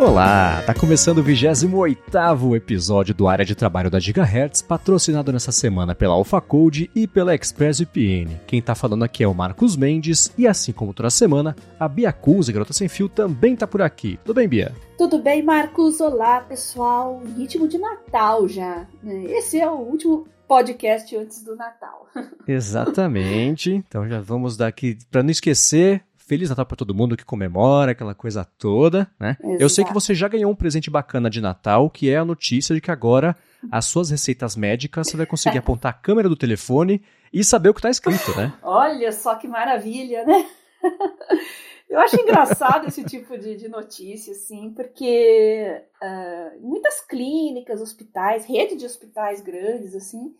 Olá, tá começando o 28º episódio do Área de Trabalho da Gigahertz, patrocinado nessa semana pela AlphaCode e pela ExpressVPN. Quem tá falando aqui é o Marcos Mendes e assim como toda semana, a Bia Cuse, Garota Sem Fio, também tá por aqui. Tudo bem, Bia? Tudo bem, Marcos? Olá, pessoal. Ritmo de Natal já. Esse é o último podcast antes do Natal. Exatamente. Então já vamos dar aqui, para não esquecer, Feliz Natal para todo mundo que comemora, aquela coisa toda, né? Exato. Eu sei que você já ganhou um presente bacana de Natal, que é a notícia de que agora as suas receitas médicas você vai conseguir apontar a câmera do telefone e saber o que está escrito, né? Olha só que maravilha, né? Eu acho engraçado esse tipo de, de notícia, assim, porque uh, muitas clínicas, hospitais, rede de hospitais grandes, assim,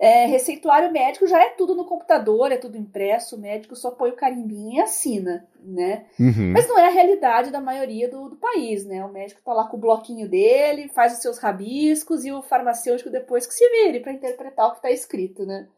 é, receituário médico já é tudo no computador, é tudo impresso, o médico só põe o carimbinho e assina, né? Uhum. Mas não é a realidade da maioria do, do país, né? O médico tá lá com o bloquinho dele, faz os seus rabiscos e o farmacêutico depois que se vire para interpretar o que está escrito, né?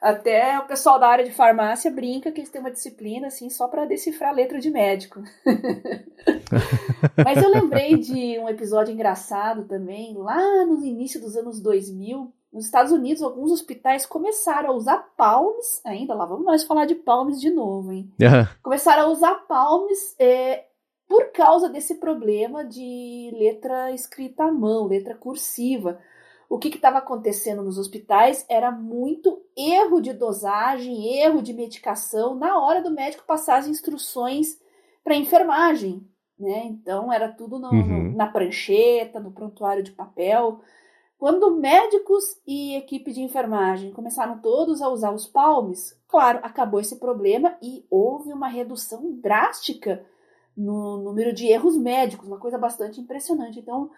Até o pessoal da área de farmácia brinca que eles têm uma disciplina assim só para decifrar a letra de médico. Mas eu lembrei de um episódio engraçado também, lá no início dos anos 2000, nos Estados Unidos, alguns hospitais começaram a usar palmes, ainda lá vamos nós falar de palmes de novo, hein? Uhum. Começaram a usar palmes é, por causa desse problema de letra escrita à mão, letra cursiva. O que estava acontecendo nos hospitais era muito erro de dosagem, erro de medicação na hora do médico passar as instruções para enfermagem, né? Então era tudo no, uhum. no, na prancheta, no prontuário de papel. Quando médicos e equipe de enfermagem começaram todos a usar os palmes, claro, acabou esse problema e houve uma redução drástica no número de erros médicos, uma coisa bastante impressionante. Então,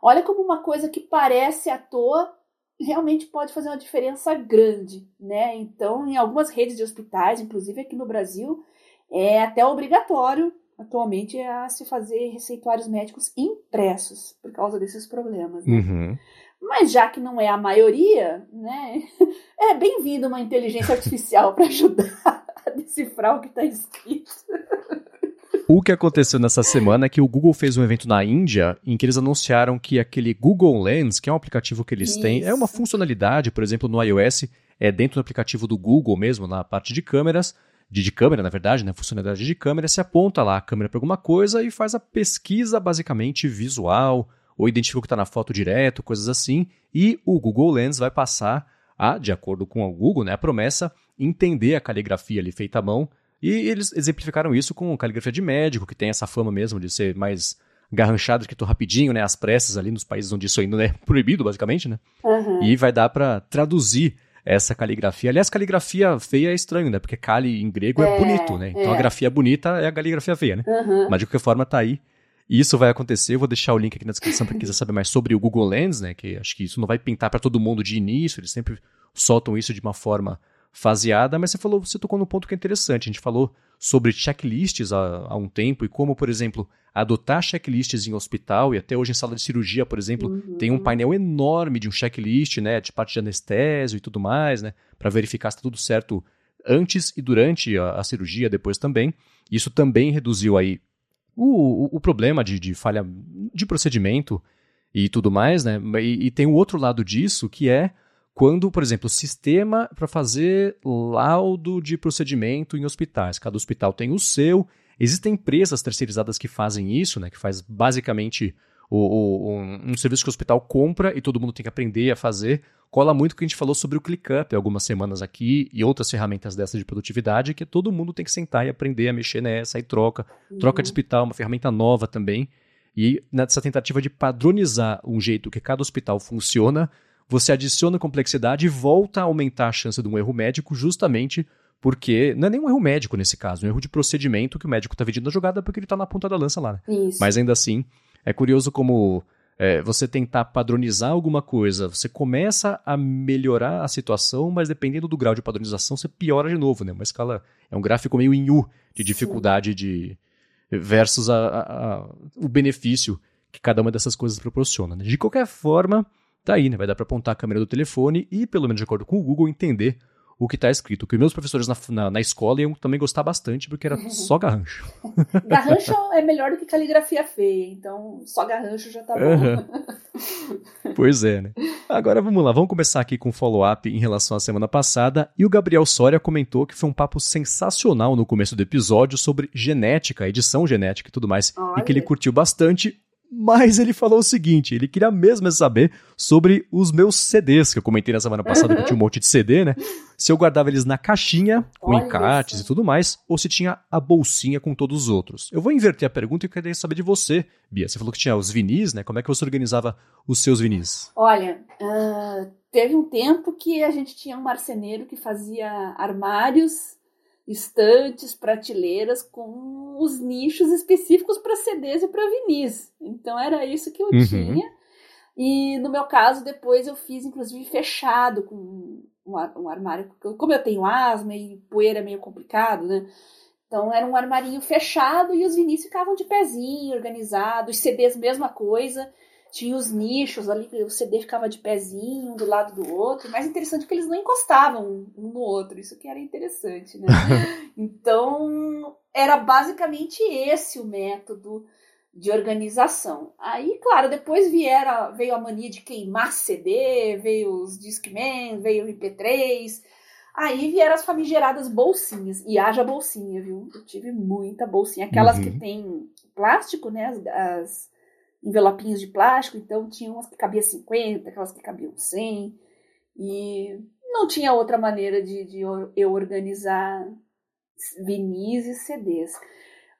olha como uma coisa que parece à toa realmente pode fazer uma diferença grande, né? Então, em algumas redes de hospitais, inclusive aqui no Brasil, é até obrigatório atualmente a se fazer receituários médicos impressos por causa desses problemas. Né? Uhum. Mas já que não é a maioria, né, é bem-vindo uma inteligência artificial para ajudar a decifrar o que está escrito. O que aconteceu nessa semana é que o Google fez um evento na Índia em que eles anunciaram que aquele Google Lens, que é um aplicativo que eles Isso. têm, é uma funcionalidade, por exemplo, no iOS, é dentro do aplicativo do Google mesmo, na parte de câmeras, de, de câmera, na verdade, né, funcionalidade de câmera, se aponta lá a câmera para alguma coisa e faz a pesquisa basicamente visual, ou identifica o que está na foto direto, coisas assim, e o Google Lens vai passar a, de acordo com o Google, né, a promessa, entender a caligrafia ali feita à mão, e eles exemplificaram isso com caligrafia de médico, que tem essa fama mesmo de ser mais garranchado, escrito rapidinho, né, às pressas ali nos países onde isso ainda é proibido, basicamente, né, uhum. e vai dar para traduzir essa caligrafia. Aliás, caligrafia feia é estranho, né? Porque cali em grego é, é bonito, né? Então é. a grafia bonita é a caligrafia feia, né? Uhum. Mas de qualquer forma tá aí e isso vai acontecer. Eu vou deixar o link aqui na descrição para quem quiser saber mais sobre o Google Lens, né? Que acho que isso não vai pintar para todo mundo de início, eles sempre soltam isso de uma forma faseada, mas você falou, você tocou num ponto que é interessante. A gente falou sobre checklists há, há um tempo e como, por exemplo, adotar checklists em hospital e até hoje em sala de cirurgia, por exemplo, uhum. tem um painel enorme de um checklist, né, de parte de anestésio e tudo mais, né, para verificar se está tudo certo antes e durante a, a cirurgia, depois também. Isso também reduziu aí o, o, problema de, de, falha de procedimento e tudo mais, né? E, e tem o outro lado disso, que é quando, por exemplo, o sistema para fazer laudo de procedimento em hospitais. Cada hospital tem o seu. Existem empresas terceirizadas que fazem isso, né? Que faz basicamente o, o, um, um, serviço que o hospital compra e todo mundo tem que aprender a fazer. Cola muito o que a gente falou sobre o ClickUp algumas semanas aqui e outras ferramentas dessas de produtividade, que todo mundo tem que sentar e aprender a mexer nessa e troca. Uhum. Troca de hospital, uma ferramenta nova também. E nessa tentativa de padronizar um jeito que cada hospital funciona, você adiciona complexidade e volta a aumentar a chance de um erro médico justamente porque não é nem um erro médico nesse caso, é um erro de procedimento que o médico está pedindo na jogada porque ele está na ponta da lança lá. Né? Mas ainda assim, é curioso como é, você tentar padronizar alguma coisa, você começa a melhorar a situação, mas dependendo do grau de padronização, você piora de novo, né? Uma escala é um gráfico meio em U de dificuldade de versus a, a, a, o benefício que cada uma dessas coisas proporciona. Né? De qualquer forma, tá aí, né? Vai dar para apontar a câmera do telefone e, pelo menos de acordo com o Google, entender o que está escrito. Que meus professores na, na, na, escola iam também gostar bastante, porque era uhum. só garrancho. garrancho é melhor do que caligrafia feia, então só garrancho já tá bom. Uhum. pois é, né? Agora vamos lá, vamos começar aqui com um follow-up em relação à semana passada. E o Gabriel Soria comentou que foi um papo sensacional no começo do episódio sobre genética, edição genética e tudo mais. Olha. E que ele curtiu bastante mas ele falou o seguinte: ele queria mesmo saber sobre os meus CDs, que eu comentei na semana passada que eu tinha um monte de CD, né? Se eu guardava eles na caixinha, com Olha encartes isso. e tudo mais, ou se tinha a bolsinha com todos os outros. Eu vou inverter a pergunta e queria saber de você, Bia. Você falou que tinha os vinis, né? Como é que você organizava os seus vinis? Olha, uh, teve um tempo que a gente tinha um marceneiro que fazia armários estantes, prateleiras com os nichos específicos para CDs e para vinis. Então era isso que eu uhum. tinha. E no meu caso, depois eu fiz, inclusive, fechado com um armário. Como eu tenho asma e poeira é meio complicado, né? Então era um armarinho fechado e os vinis ficavam de pezinho, organizados, os CDs, mesma coisa tinha os nichos ali, o CD ficava de pezinho um do lado do outro. Mais interessante é que eles não encostavam um no outro, isso que era interessante, né? então, era basicamente esse o método de organização. Aí, claro, depois viera, veio a mania de queimar CD, veio os Discman, veio o MP3. Aí vieram as famigeradas bolsinhas. E haja bolsinha, viu? Eu tive muita bolsinha. Aquelas uhum. que tem plástico, né? As, as envelopinhos de plástico, então tinha umas que cabia 50, aquelas que cabiam 100, e não tinha outra maneira de, de eu organizar vinis e CDs.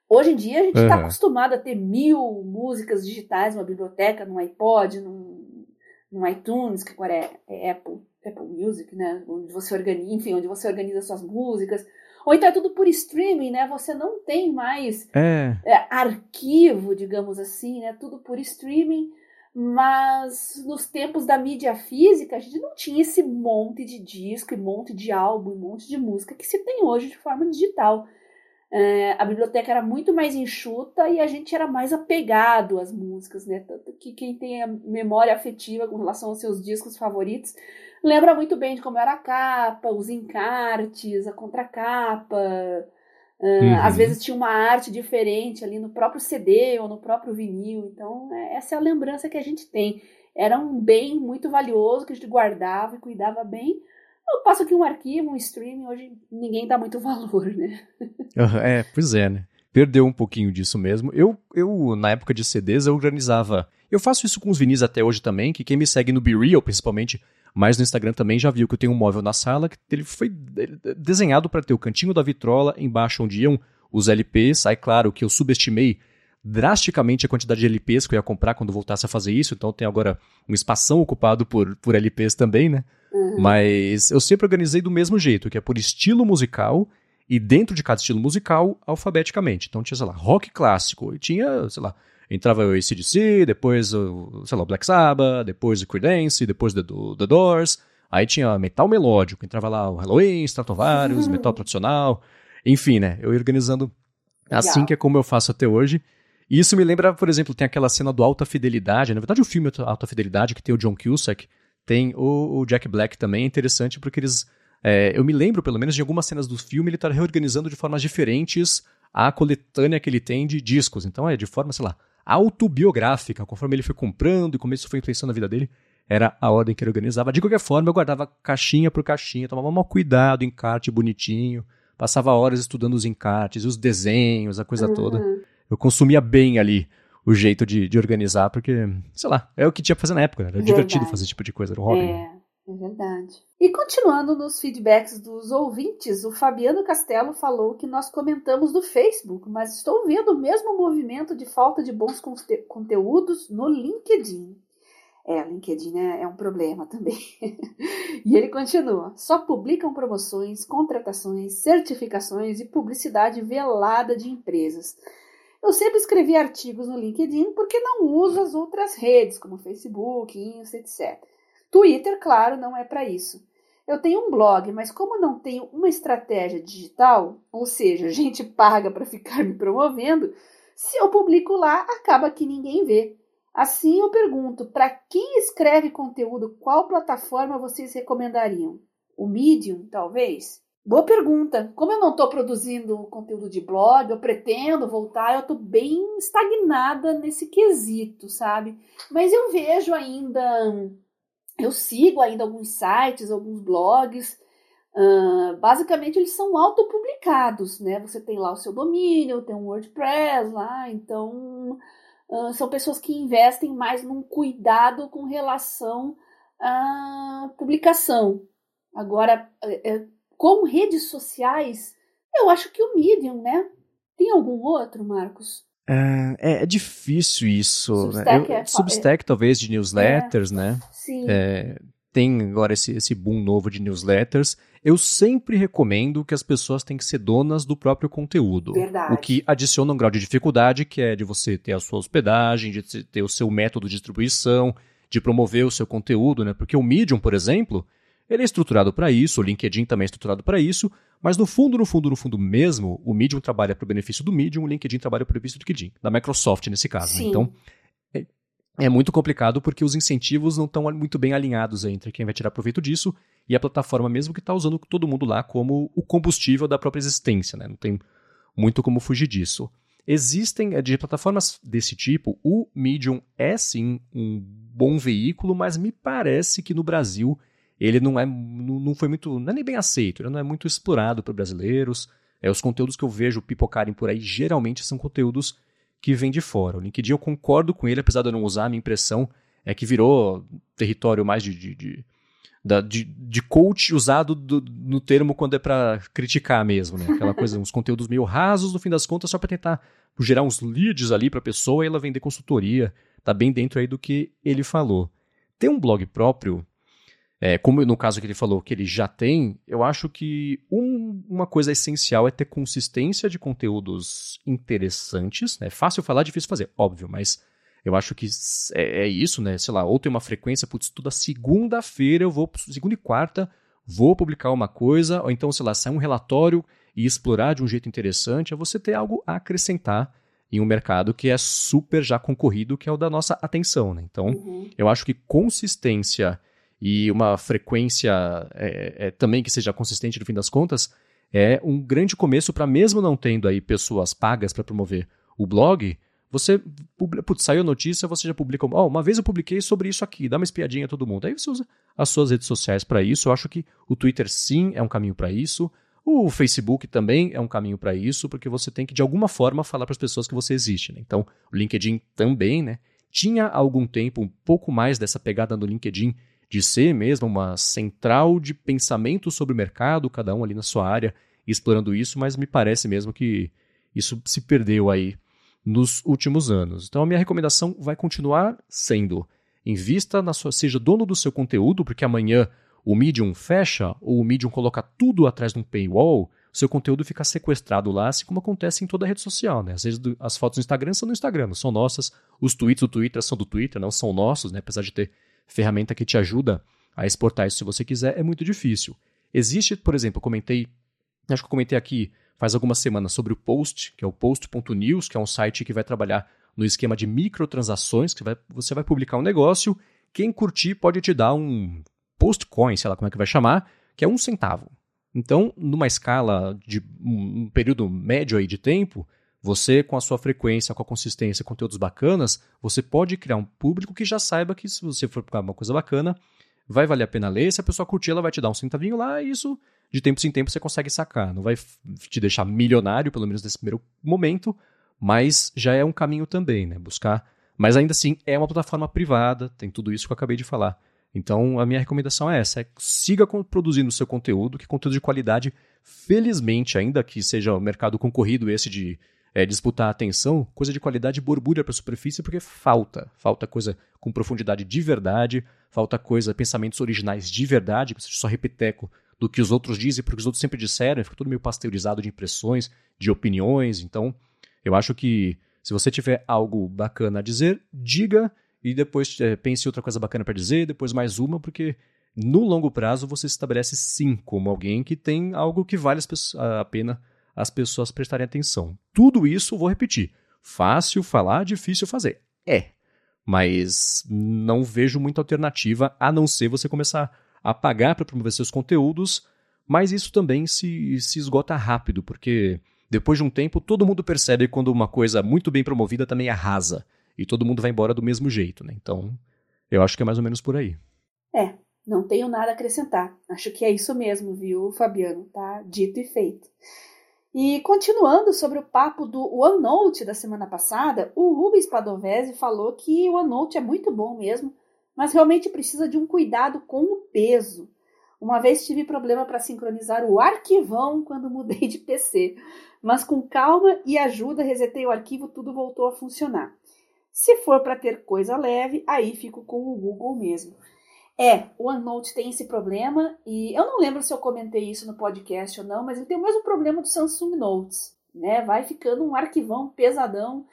Hoje em dia a gente está uhum. acostumado a ter mil músicas digitais numa biblioteca, num iPod, num, num iTunes, que agora é, é Apple, Apple Music, né? Onde você organiza, enfim, onde você organiza suas músicas. Ou então é tudo por streaming, né? Você não tem mais é. É, arquivo, digamos assim, né? Tudo por streaming. Mas nos tempos da mídia física, a gente não tinha esse monte de disco, e monte de álbum, e monte de música que se tem hoje de forma digital. É, a biblioteca era muito mais enxuta e a gente era mais apegado às músicas, né? Tanto que quem tem a memória afetiva com relação aos seus discos favoritos lembra muito bem de como era a capa, os encartes, a contracapa. Uh, uhum. Às vezes tinha uma arte diferente ali no próprio CD ou no próprio vinil. Então, é, essa é a lembrança que a gente tem. Era um bem muito valioso que a gente guardava e cuidava bem. Eu passo aqui um arquivo, um streaming, hoje ninguém dá muito valor, né? é, pois é, né? Perdeu um pouquinho disso mesmo. Eu, eu, na época de CDs, eu organizava. Eu faço isso com os vinis até hoje também, que quem me segue no BeReal, principalmente, mas no Instagram também já viu que eu tenho um móvel na sala que ele foi desenhado para ter o cantinho da vitrola, embaixo onde iam os LPs. Aí, claro, que eu subestimei drasticamente a quantidade de LPs que eu ia comprar quando voltasse a fazer isso, então tem agora um espação ocupado por, por LPs também, né? Uhum. Mas eu sempre organizei do mesmo jeito, que é por estilo musical e dentro de cada estilo musical, alfabeticamente. Então tinha, sei lá, rock clássico, e tinha, sei lá, entrava o ACDC, depois o, sei lá, o Black Sabbath, depois o Creedence, depois o The, The Doors, aí tinha metal melódico, entrava lá o Halloween, Stratovarius, uhum. metal tradicional, enfim, né, eu ia organizando Legal. assim que é como eu faço até hoje, e isso me lembra, por exemplo, tem aquela cena do Alta Fidelidade, na verdade o filme Alta Fidelidade, que tem o John Cusack, tem o, o Jack Black também, é interessante porque eles... É, eu me lembro, pelo menos, de algumas cenas do filme, ele está reorganizando de formas diferentes a coletânea que ele tem de discos. Então é de forma, sei lá, autobiográfica, conforme ele foi comprando e como isso foi influenciando a vida dele, era a ordem que ele organizava. De qualquer forma, eu guardava caixinha por caixinha, tomava mal cuidado, encarte bonitinho, passava horas estudando os encartes, os desenhos, a coisa uhum. toda. Eu consumia bem ali o jeito de, de, organizar, porque, sei lá, é o que tinha pra fazer na época, era Verdade. divertido fazer esse tipo de coisa, era um hobby. É. É verdade. E continuando nos feedbacks dos ouvintes, o Fabiano Castelo falou que nós comentamos no Facebook, mas estou vendo o mesmo movimento de falta de bons conteúdos no LinkedIn. É, LinkedIn é, é um problema também. e ele continua: só publicam promoções, contratações, certificações e publicidade velada de empresas. Eu sempre escrevi artigos no LinkedIn porque não uso as outras redes, como Facebook, Insta, etc. Twitter, claro, não é para isso. Eu tenho um blog, mas como não tenho uma estratégia digital, ou seja, gente paga para ficar me promovendo, se eu publico lá, acaba que ninguém vê. Assim eu pergunto, para quem escreve conteúdo, qual plataforma vocês recomendariam? o Medium, talvez? Boa pergunta. Como eu não estou produzindo conteúdo de blog, eu pretendo voltar, eu estou bem estagnada nesse quesito, sabe? Mas eu vejo ainda, eu sigo ainda alguns sites, alguns blogs. Uh, basicamente, eles são autopublicados, né? Você tem lá o seu domínio, tem um WordPress lá, então uh, são pessoas que investem mais num cuidado com relação à publicação. Agora, é, é como redes sociais, eu acho que o Medium, né? Tem algum outro, Marcos? É, é, é difícil isso. Substack, né? Eu, é, Substack talvez de newsletters, é, né? Sim. É, tem agora esse, esse boom novo de newsletters. Eu sempre recomendo que as pessoas têm que ser donas do próprio conteúdo. Verdade. O que adiciona um grau de dificuldade, que é de você ter a sua hospedagem, de ter o seu método de distribuição, de promover o seu conteúdo, né? Porque o Medium, por exemplo, ele é estruturado para isso, o LinkedIn também é estruturado para isso, mas no fundo, no fundo, no fundo mesmo, o Medium trabalha para o benefício do Medium, o LinkedIn trabalha para o benefício do LinkedIn, da Microsoft nesse caso. Né? Então, é, é, muito complicado porque os incentivos não estão muito bem alinhados entre quem vai tirar proveito disso e a plataforma mesmo que está usando todo mundo lá como o combustível da própria existência. Né? Não tem muito como fugir disso. Existem, é, de plataformas desse tipo, o Medium é sim um bom veículo, mas me parece que no Brasil ele não é não foi muito, não é nem bem aceito, ele não é muito explorado por brasileiros. É, os conteúdos que eu vejo pipocarem por aí geralmente são conteúdos que vêm de fora. O LinkedIn eu concordo com ele, apesar de eu não usar, a minha impressão é que virou território mais de, de, de, de, de coach usado do, no termo quando é para criticar mesmo, né? Aquela coisa, uns conteúdos meio rasos, no fim das contas, só para tentar gerar uns leads ali para a pessoa e ela vender consultoria. Tá bem dentro aí do que ele falou. Ter um blog próprio é, como no caso que ele falou que ele já tem, eu acho que um, uma coisa essencial é ter consistência de conteúdos interessantes. É fácil falar, difícil fazer, óbvio, mas eu acho que é, é isso, né? Sei lá, ou tem uma frequência, putz, toda segunda-feira eu vou, segunda e quarta, vou publicar uma coisa, ou então, sei lá, sair um relatório e explorar de um jeito interessante, é você ter algo a acrescentar em um mercado que é super já concorrido, que é o da nossa atenção, né? Então, uhum. eu acho que consistência e uma frequência é, é, também que seja consistente no fim das contas, é um grande começo para mesmo não tendo aí pessoas pagas para promover o blog, você putz, saiu a notícia, você já publica, oh, uma vez eu publiquei sobre isso aqui, dá uma espiadinha a todo mundo. Aí você usa as suas redes sociais para isso. Eu acho que o Twitter sim é um caminho para isso. O Facebook também é um caminho para isso, porque você tem que de alguma forma falar para as pessoas que você existe. Né? Então, o LinkedIn também, né? Tinha há algum tempo um pouco mais dessa pegada no LinkedIn de ser mesmo uma central de pensamento sobre o mercado, cada um ali na sua área, explorando isso, mas me parece mesmo que isso se perdeu aí nos últimos anos. Então a minha recomendação vai continuar sendo: invista na sua, seja dono do seu conteúdo, porque amanhã o Medium fecha ou o Medium coloca tudo atrás de um paywall, seu conteúdo fica sequestrado lá, assim como acontece em toda a rede social, né? Às vezes as fotos no Instagram são no Instagram, não são nossas, os tweets do Twitter são do Twitter, não são nossos, né? Apesar de ter ferramenta que te ajuda a exportar isso se você quiser, é muito difícil. Existe, por exemplo, eu comentei, acho que eu comentei aqui faz algumas semanas sobre o Post, que é o post.news, que é um site que vai trabalhar no esquema de microtransações, que vai, você vai publicar um negócio, quem curtir pode te dar um postcoin, sei lá como é que vai chamar, que é um centavo. Então, numa escala de um período médio aí de tempo, você, com a sua frequência, com a consistência, conteúdos bacanas, você pode criar um público que já saiba que se você for publicar uma coisa bacana, vai valer a pena ler. Se a pessoa curtir, ela vai te dar um centavinho lá e isso, de tempo em tempo, você consegue sacar. Não vai te deixar milionário, pelo menos nesse primeiro momento, mas já é um caminho também, né? Buscar. Mas ainda assim, é uma plataforma privada, tem tudo isso que eu acabei de falar. Então, a minha recomendação é essa: é siga produzindo seu conteúdo, que conteúdo de qualidade, felizmente, ainda que seja o mercado concorrido esse de é, disputar a atenção, coisa de qualidade borbulha para a superfície porque falta. Falta coisa com profundidade de verdade, falta coisa, pensamentos originais de verdade, que só repeteco do que os outros dizem, porque os outros sempre disseram, fica tudo meio pasteurizado de impressões, de opiniões. Então, eu acho que se você tiver algo bacana a dizer, diga e depois é, pense outra coisa bacana para dizer, depois mais uma, porque no longo prazo você se estabelece sim como alguém que tem algo que vale a pena as pessoas prestarem atenção. Tudo isso, vou repetir, fácil falar, difícil fazer. É, mas não vejo muita alternativa a não ser você começar a pagar para promover seus conteúdos, mas isso também se, se esgota rápido, porque depois de um tempo todo mundo percebe quando uma coisa muito bem promovida também arrasa, e todo mundo vai embora do mesmo jeito, né? Então, eu acho que é mais ou menos por aí. É, não tenho nada a acrescentar. Acho que é isso mesmo, viu, Fabiano? Tá dito e feito. E continuando sobre o papo do OneNote da semana passada, o Rubens Padovese falou que o OneNote é muito bom mesmo, mas realmente precisa de um cuidado com o peso. Uma vez tive problema para sincronizar o arquivão quando mudei de PC, mas com calma e ajuda resetei o arquivo, tudo voltou a funcionar. Se for para ter coisa leve, aí fico com o Google mesmo. É, o OneNote tem esse problema e eu não lembro se eu comentei isso no podcast ou não, mas ele tem o mesmo problema do Samsung Notes, né? Vai ficando um arquivão pesadão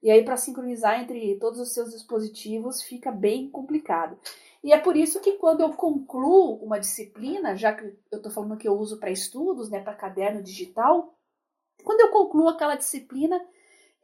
e aí para sincronizar entre todos os seus dispositivos fica bem complicado. E é por isso que quando eu concluo uma disciplina, já que eu estou falando que eu uso para estudos, né, para caderno digital, quando eu concluo aquela disciplina,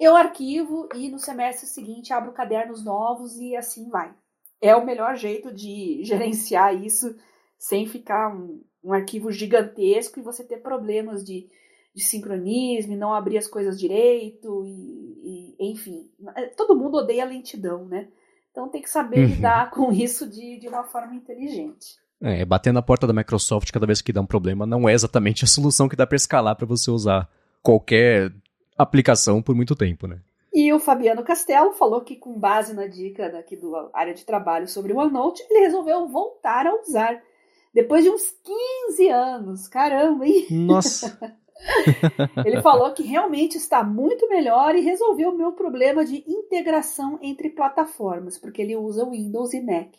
eu arquivo e no semestre seguinte abro cadernos novos e assim vai é o melhor jeito de gerenciar isso sem ficar um, um arquivo gigantesco e você ter problemas de, de sincronismo não abrir as coisas direito e, e, enfim. É, todo mundo odeia lentidão, né? Então tem que saber uhum. lidar com isso de, de uma forma inteligente. É, bater na porta da Microsoft cada vez que dá um problema não é exatamente a solução que dá para escalar para você usar qualquer aplicação por muito tempo, né? E o Fabiano Castelo falou que, com base na dica daqui do área de trabalho sobre o OneNote, ele resolveu voltar a usar. Depois de uns 15 anos. Caramba, hein? Nossa! ele falou que realmente está muito melhor e resolveu o meu problema de integração entre plataformas, porque ele usa Windows e Mac.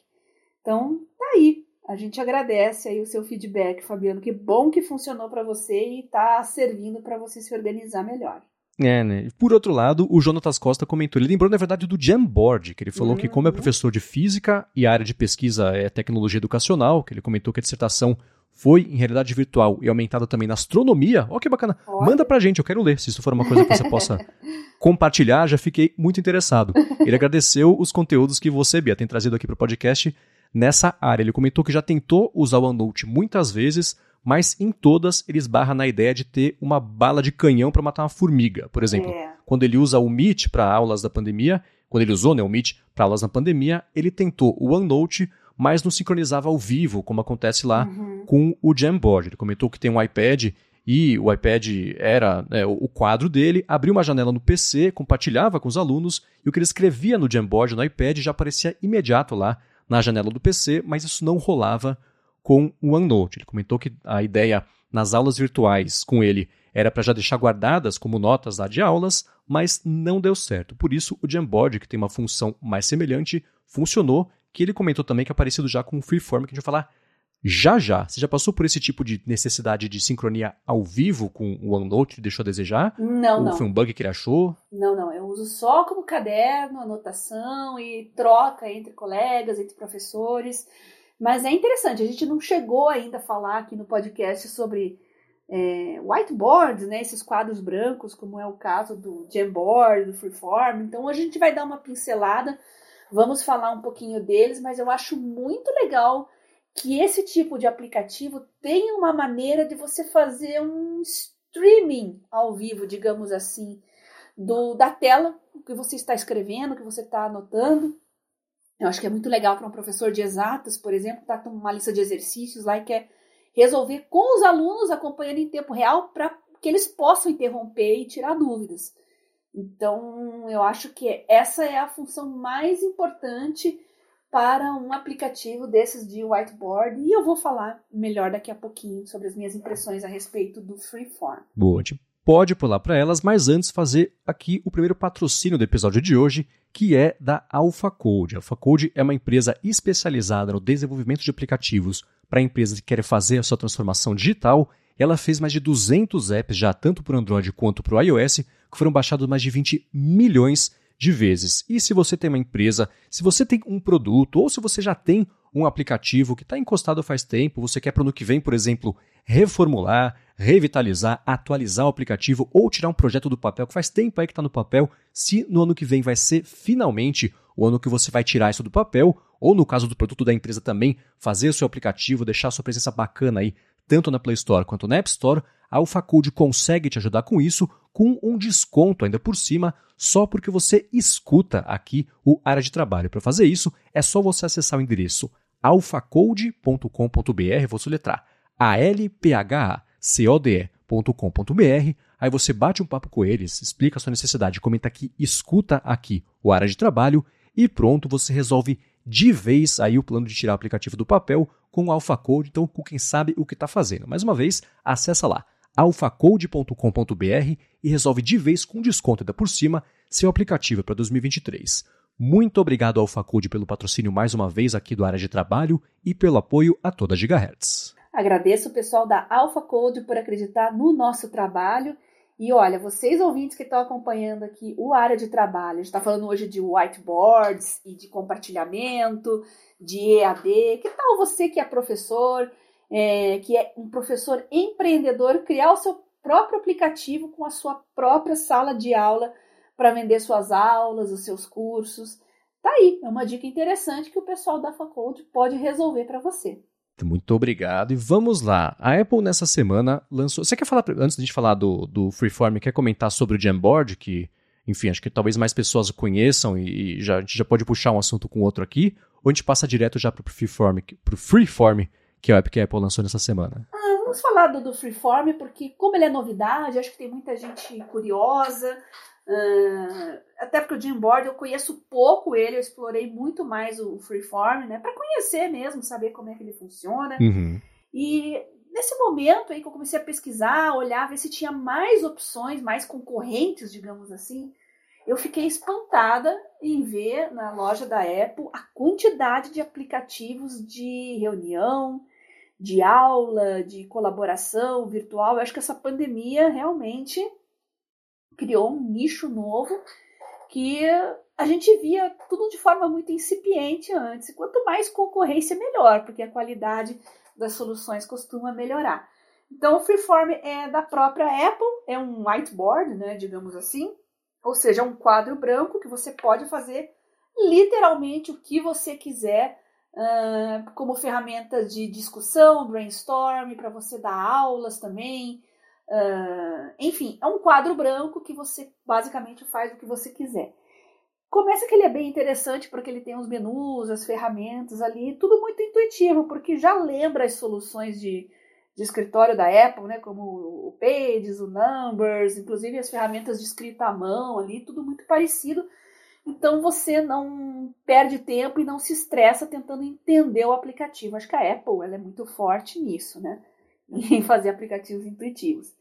Então, tá aí. A gente agradece aí o seu feedback, Fabiano. Que bom que funcionou para você e está servindo para você se organizar melhor. É, né? Por outro lado, o Jonatas Costa comentou, ele lembrou, na verdade, do Jamboard, que ele falou uhum. que como é professor de física e a área de pesquisa é tecnologia educacional, que ele comentou que a dissertação foi em realidade virtual e aumentada também na astronomia. Ó, que bacana. Olha. Manda pra gente, eu quero ler. Se isso for uma coisa que você possa compartilhar, já fiquei muito interessado. Ele agradeceu os conteúdos que você, Bia, tem trazido aqui pro podcast nessa área. Ele comentou que já tentou usar o OneNote muitas vezes, mas em todas ele esbarra na ideia de ter uma bala de canhão para matar uma formiga. Por exemplo, é. quando ele usa o Meet para aulas da pandemia, quando ele usou né, o Meet para aulas na pandemia, ele tentou o OneNote, mas não sincronizava ao vivo, como acontece lá uhum. com o Jamboard. Ele comentou que tem um iPad e o iPad era né, o quadro dele, abriu uma janela no PC, compartilhava com os alunos, e o que ele escrevia no Jamboard, no iPad, já aparecia imediato lá na janela do PC, mas isso não rolava com o OneNote. Ele comentou que a ideia nas aulas virtuais com ele era para já deixar guardadas como notas lá de aulas, mas não deu certo. Por isso, o Jamboard, que tem uma função mais semelhante, funcionou, que ele comentou também que é parecido já com o Freeform, que a gente vai falar já já. Você já passou por esse tipo de necessidade de sincronia ao vivo com o OneNote deixou a desejar? Não, Ou não. foi um bug que ele achou? Não, não. Eu uso só como caderno, anotação e troca entre colegas, entre professores. Mas é interessante, a gente não chegou ainda a falar aqui no podcast sobre é, whiteboards, né, esses quadros brancos, como é o caso do Jamboard, do Freeform. Então a gente vai dar uma pincelada, vamos falar um pouquinho deles, mas eu acho muito legal que esse tipo de aplicativo tenha uma maneira de você fazer um streaming ao vivo, digamos assim, do, da tela que você está escrevendo, que você está anotando. Eu acho que é muito legal para um professor de exatas, por exemplo, tá com uma lista de exercícios lá e quer resolver com os alunos acompanhando em tempo real para que eles possam interromper e tirar dúvidas. Então, eu acho que essa é a função mais importante para um aplicativo desses de whiteboard e eu vou falar melhor daqui a pouquinho sobre as minhas impressões a respeito do Freeform. Boa, tipo, pode pular para elas, mas antes fazer aqui o primeiro patrocínio do episódio de hoje, que é da AlphaCode. A AlphaCode é uma empresa especializada no desenvolvimento de aplicativos para empresas que querem fazer a sua transformação digital. Ela fez mais de 200 apps já tanto para o Android quanto para o iOS, que foram baixados mais de 20 milhões de vezes. E se você tem uma empresa, se você tem um produto ou se você já tem um aplicativo que está encostado faz tempo, você quer para o ano que vem, por exemplo, reformular, revitalizar, atualizar o aplicativo ou tirar um projeto do papel que faz tempo aí que está no papel, se no ano que vem vai ser finalmente o ano que você vai tirar isso do papel, ou no caso do produto da empresa também, fazer o seu aplicativo, deixar sua presença bacana aí, tanto na Play Store quanto na App Store, a AlphaCode consegue te ajudar com isso, com um desconto ainda por cima, só porque você escuta aqui o área de trabalho. Para fazer isso, é só você acessar o endereço alphacode.com.br, vou soletrar a l p h code.com.br. Aí você bate um papo com eles, explica a sua necessidade, comenta que escuta aqui o área de trabalho e pronto, você resolve de vez aí o plano de tirar o aplicativo do papel com o AlphaCode, então com quem sabe o que está fazendo. Mais uma vez, acessa lá alphacode.com.br e resolve de vez com desconto ainda por cima seu aplicativo para 2023. Muito obrigado ao AlphaCode pelo patrocínio mais uma vez aqui do área de trabalho e pelo apoio a toda a Gigahertz. Agradeço o pessoal da AlphaCode por acreditar no nosso trabalho. E olha, vocês ouvintes que estão acompanhando aqui o área de trabalho, a gente está falando hoje de whiteboards e de compartilhamento, de EAD. Que tal você que é professor, é, que é um professor empreendedor, criar o seu próprio aplicativo com a sua própria sala de aula para vender suas aulas, os seus cursos? Tá aí, é uma dica interessante que o pessoal da Faculty pode resolver para você. Muito obrigado. E vamos lá. A Apple nessa semana lançou. Você quer falar, antes de gente falar do, do Freeform, quer comentar sobre o Jamboard, que, enfim, acho que talvez mais pessoas o conheçam e, e já, a gente já pode puxar um assunto com outro aqui, ou a gente passa direto já para o Freeform, pro Freeform, que é o app que a Apple lançou nessa semana? Ah, vamos falar do, do Freeform, porque como ele é novidade, acho que tem muita gente curiosa. Uh, até porque o Jamboard eu conheço pouco ele, eu explorei muito mais o Freeform, né? Para conhecer mesmo, saber como é que ele funciona. Uhum. E nesse momento aí que eu comecei a pesquisar, olhar, ver se tinha mais opções, mais concorrentes, digamos assim, eu fiquei espantada em ver na loja da Apple a quantidade de aplicativos de reunião, de aula, de colaboração virtual. Eu acho que essa pandemia realmente criou um nicho novo que a gente via tudo de forma muito incipiente antes. Quanto mais concorrência, melhor, porque a qualidade das soluções costuma melhorar. Então, o Freeform é da própria Apple, é um whiteboard, né, digamos assim, ou seja, um quadro branco que você pode fazer literalmente o que você quiser, uh, como ferramenta de discussão, brainstorm, para você dar aulas também, Uh, enfim, é um quadro branco que você basicamente faz o que você quiser. Começa que ele é bem interessante porque ele tem os menus, as ferramentas ali, tudo muito intuitivo, porque já lembra as soluções de, de escritório da Apple, né, como o Pages, o Numbers, inclusive as ferramentas de escrita à mão ali, tudo muito parecido. Então você não perde tempo e não se estressa tentando entender o aplicativo. Acho que a Apple ela é muito forte nisso, né? Em fazer aplicativos intuitivos.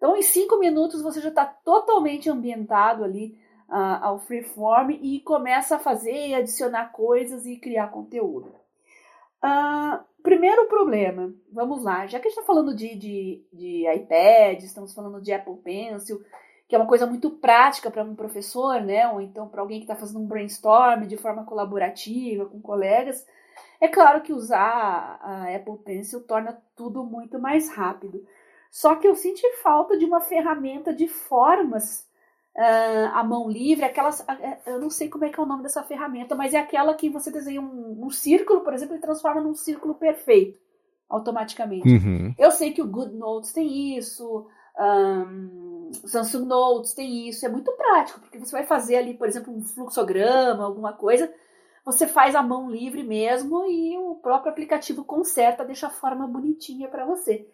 Então, em cinco minutos, você já está totalmente ambientado ali uh, ao freeform e começa a fazer e adicionar coisas e criar conteúdo. Uh, primeiro problema, vamos lá, já que a gente está falando de, de, de iPad, estamos falando de Apple Pencil, que é uma coisa muito prática para um professor, né? Ou então para alguém que está fazendo um brainstorm de forma colaborativa com colegas. É claro que usar a Apple Pencil torna tudo muito mais rápido. Só que eu senti falta de uma ferramenta de formas uh, à mão livre, aquelas. Uh, eu não sei como é que é o nome dessa ferramenta, mas é aquela que você desenha um, um círculo, por exemplo, e transforma num círculo perfeito automaticamente. Uhum. Eu sei que o Good Notes tem isso, um, Samsung Notes tem isso, é muito prático, porque você vai fazer ali, por exemplo, um fluxograma, alguma coisa, você faz a mão livre mesmo e o próprio aplicativo conserta, deixa a forma bonitinha para você.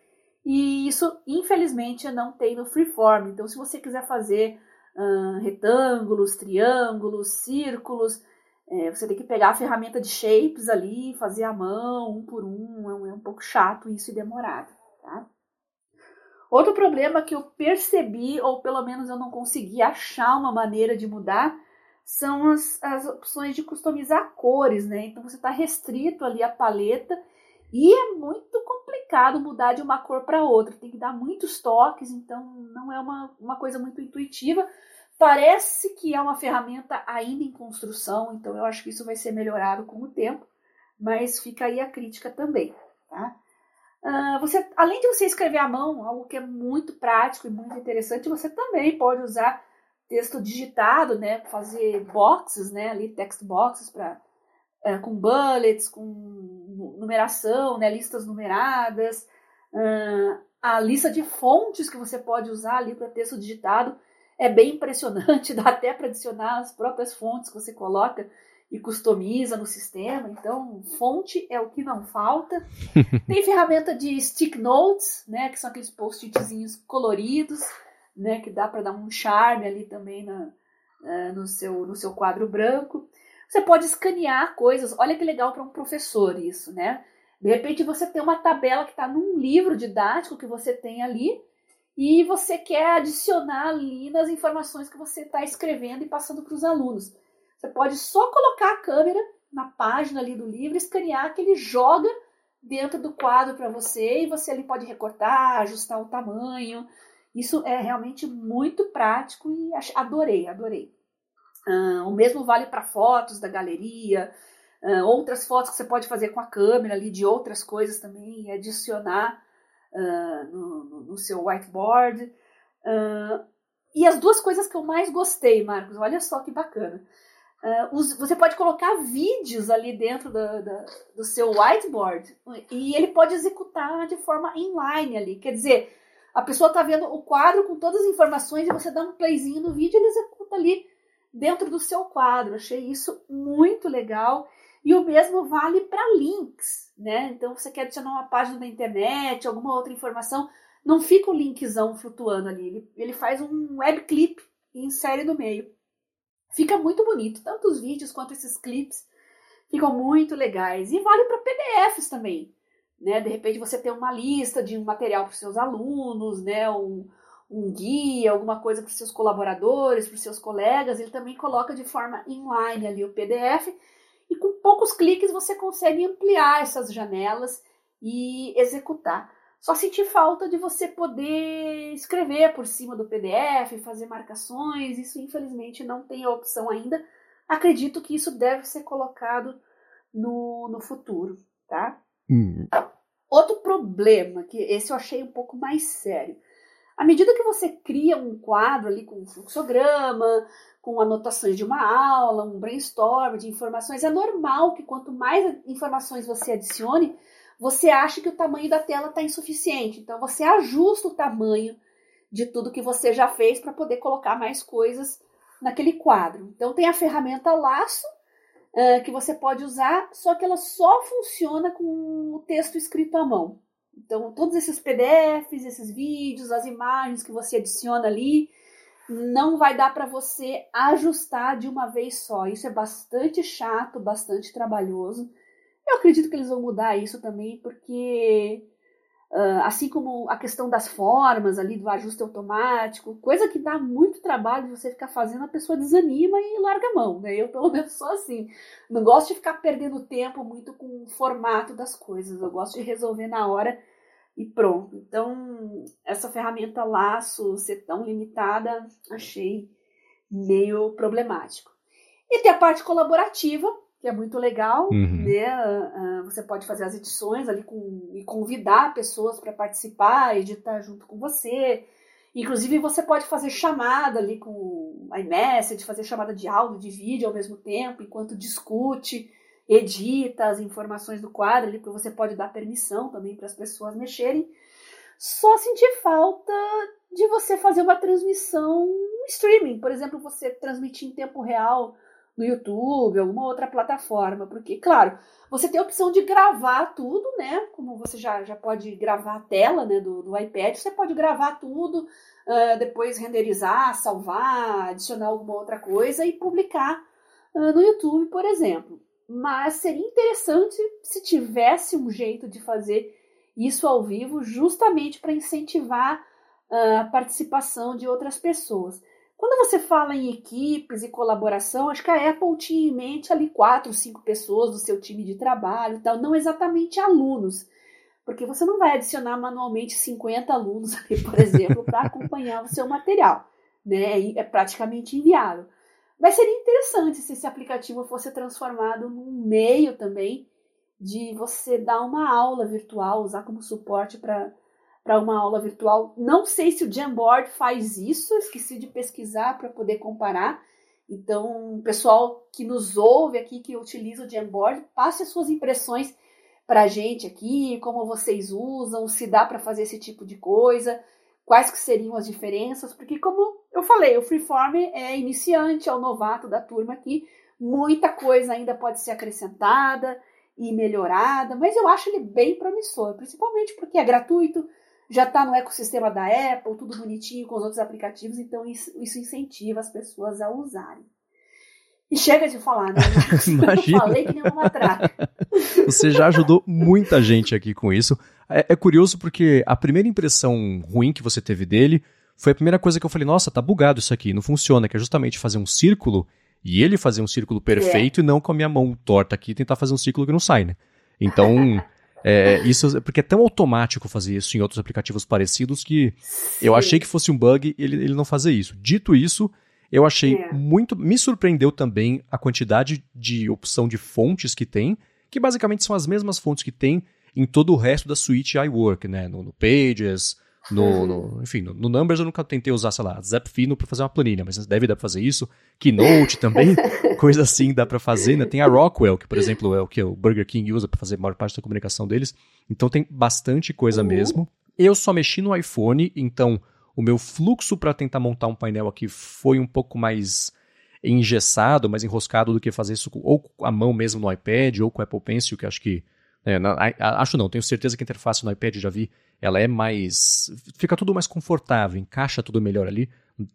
E isso, infelizmente, não tem no Freeform. Então, se você quiser fazer uh, retângulos, triângulos, círculos, é, você tem que pegar a ferramenta de shapes ali, fazer à mão, um por um. É um, é um pouco chato isso e demorado. Tá? Outro problema que eu percebi, ou pelo menos eu não consegui achar uma maneira de mudar, são as, as opções de customizar cores, né? Então você está restrito ali à paleta e é muito complicado mudar de uma cor para outra, tem que dar muitos toques, então não é uma, uma coisa muito intuitiva. Parece que é uma ferramenta ainda em construção, então eu acho que isso vai ser melhorado com o tempo, mas fica aí a crítica também. Tá? Uh, você, além de você escrever à mão, algo que é muito prático e muito interessante, você também pode usar texto digitado, né, fazer boxes, né, ali text boxes para é, com bullets, com numeração, né, listas numeradas, uh, a lista de fontes que você pode usar ali para texto digitado é bem impressionante, dá até para adicionar as próprias fontes que você coloca e customiza no sistema. Então, fonte é o que não falta. Tem ferramenta de stick notes, né, que são aqueles post-itzinhos coloridos, né, que dá para dar um charme ali também na, uh, no, seu, no seu quadro branco. Você pode escanear coisas. Olha que legal para um professor isso, né? De repente você tem uma tabela que está num livro didático que você tem ali e você quer adicionar ali nas informações que você está escrevendo e passando para os alunos. Você pode só colocar a câmera na página ali do livro, escanear que ele joga dentro do quadro para você e você ali pode recortar, ajustar o tamanho. Isso é realmente muito prático e adorei, adorei. Uh, o mesmo vale para fotos da galeria, uh, outras fotos que você pode fazer com a câmera ali de outras coisas também e adicionar uh, no, no, seu whiteboard. e as duas coisas que eu mais gostei, Marcos, olha só que bacana. Os, você pode colocar vídeos ali dentro do seu whiteboard e ele pode executar de forma inline ali. Quer dizer, a pessoa está vendo o quadro com todas as informações e você dá um playzinho no vídeo e ele executa ali dentro do seu quadro. Achei isso muito legal. E o mesmo vale para links, né? Então, você quer adicionar uma página da internet, alguma outra informação, não fica o linkzão flutuando ali. Ele, ele faz um web clip e insere no meio. Fica muito bonito. Tanto os vídeos quanto esses clips ficam muito legais. E vale para PDFs também. Né? De repente você tem uma lista de um material para os seus alunos, né? Um, um guia, alguma coisa para os seus colaboradores, para os seus colegas, ele também coloca de forma inline ali o PDF e com poucos cliques você consegue ampliar essas janelas e executar. Só senti falta de você poder escrever por cima do PDF, fazer marcações, isso infelizmente não tem a opção ainda. Acredito que isso deve ser colocado no, no futuro, tá? Hum. Outro problema, que esse eu achei um pouco mais sério, à medida que você cria um quadro ali com um fluxograma, com anotações de uma aula, um brainstorm de informações, é normal que quanto mais informações você adicione, você acha que o tamanho da tela está insuficiente. Então você ajusta o tamanho de tudo que você já fez para poder colocar mais coisas naquele quadro. Então tem a ferramenta laço uh, que você pode usar, só que ela só funciona com o texto escrito à mão. Então, todos esses PDFs, esses vídeos, as imagens que você adiciona ali, não vai dar para você ajustar de uma vez só. Isso é bastante chato, bastante trabalhoso. Eu acredito que eles vão mudar isso também, porque uh, assim como a questão das formas ali do ajuste automático, coisa que dá muito trabalho você ficar fazendo, a pessoa desanima e larga a mão, né? Eu pelo menos sou assim. Não gosto de ficar perdendo tempo muito com o formato das coisas. Eu gosto de resolver na hora e pronto. Então, essa ferramenta laço ser tão limitada, achei meio problemático. E tem a parte colaborativa, que é muito legal, uhum. né? Uh, você pode fazer as edições ali com, e convidar pessoas para participar, editar junto com você. Inclusive, você pode fazer chamada ali com a iMessage, fazer chamada de áudio, de vídeo ao mesmo tempo, enquanto discute edita as informações do quadro ali, porque você pode dar permissão também para as pessoas mexerem. Só sentir falta de você fazer uma transmissão streaming, por exemplo, você transmitir em tempo real no YouTube, alguma outra plataforma, porque, claro, você tem a opção de gravar tudo, né? Como você já, já pode gravar a tela né, do, do iPad, você pode gravar tudo, uh, depois renderizar, salvar, adicionar alguma outra coisa e publicar uh, no YouTube, por exemplo mas seria interessante se tivesse um jeito de fazer isso ao vivo, justamente para incentivar ah, a participação de outras pessoas. Quando você fala em equipes e colaboração, acho que a Apple tinha em mente ali quatro, cinco pessoas do seu time de trabalho, tal, não exatamente alunos, porque você não vai adicionar manualmente 50 alunos ali, por exemplo, para acompanhar o seu material, né? É praticamente inviável. Mas seria interessante se esse aplicativo fosse transformado num meio também de você dar uma aula virtual, usar como suporte para para uma aula virtual. Não sei se o Jamboard faz isso, esqueci de pesquisar para poder comparar. Então, pessoal que nos ouve aqui, que utiliza o Jamboard, passe as suas impressões para a gente aqui, como vocês usam, se dá para fazer esse tipo de coisa, quais que seriam as diferenças, porque como eu falei, o Freeform é iniciante, é o novato da turma aqui, muita coisa ainda pode ser acrescentada e melhorada, mas eu acho ele bem promissor, principalmente porque é gratuito, já está no ecossistema da Apple, tudo bonitinho com os outros aplicativos, então isso, isso incentiva as pessoas a usarem. E chega de falar, né? Imagina. Eu falei que nem uma matraca. Você já ajudou muita gente aqui com isso. É, é, curioso porque a primeira impressão ruim que você teve dele foi a primeira coisa que eu falei, nossa, tá bugado isso aqui, não funciona, que é justamente fazer um círculo e ele fazer um círculo perfeito é. e não com a minha mão torta aqui tentar fazer um círculo que não sai, né? Então, É, isso, porque é tão automático fazer isso em outros aplicativos parecidos que Sim. eu achei que fosse um bug ele, ele não fazer isso. Dito isso, eu achei é. muito. Me surpreendeu também a quantidade de opção de fontes que tem, que basicamente são as mesmas fontes que tem em todo o resto da suite iWork, né? No, no Pages, no, no, enfim, no, no, Numbers eu nunca tentei usar, sei lá, Zapfino para fazer uma planilha, mas deve dar para fazer isso. Keynote também, coisa assim dá para fazer, né? Tem a Rockwell, que por exemplo é o que o Burger King usa para fazer a maior parte da comunicação deles. Então tem bastante coisa uhum. mesmo. Eu só mexi no iPhone, então o meu fluxo para tentar montar um painel aqui foi um pouco mais engessado, mais enroscado do que fazer isso com, ou com a mão mesmo no iPad ou com o Apple Pencil, que acho que é, não, acho não, tenho certeza que a interface no iPad já vi ela é mais. Fica tudo mais confortável, encaixa tudo melhor ali.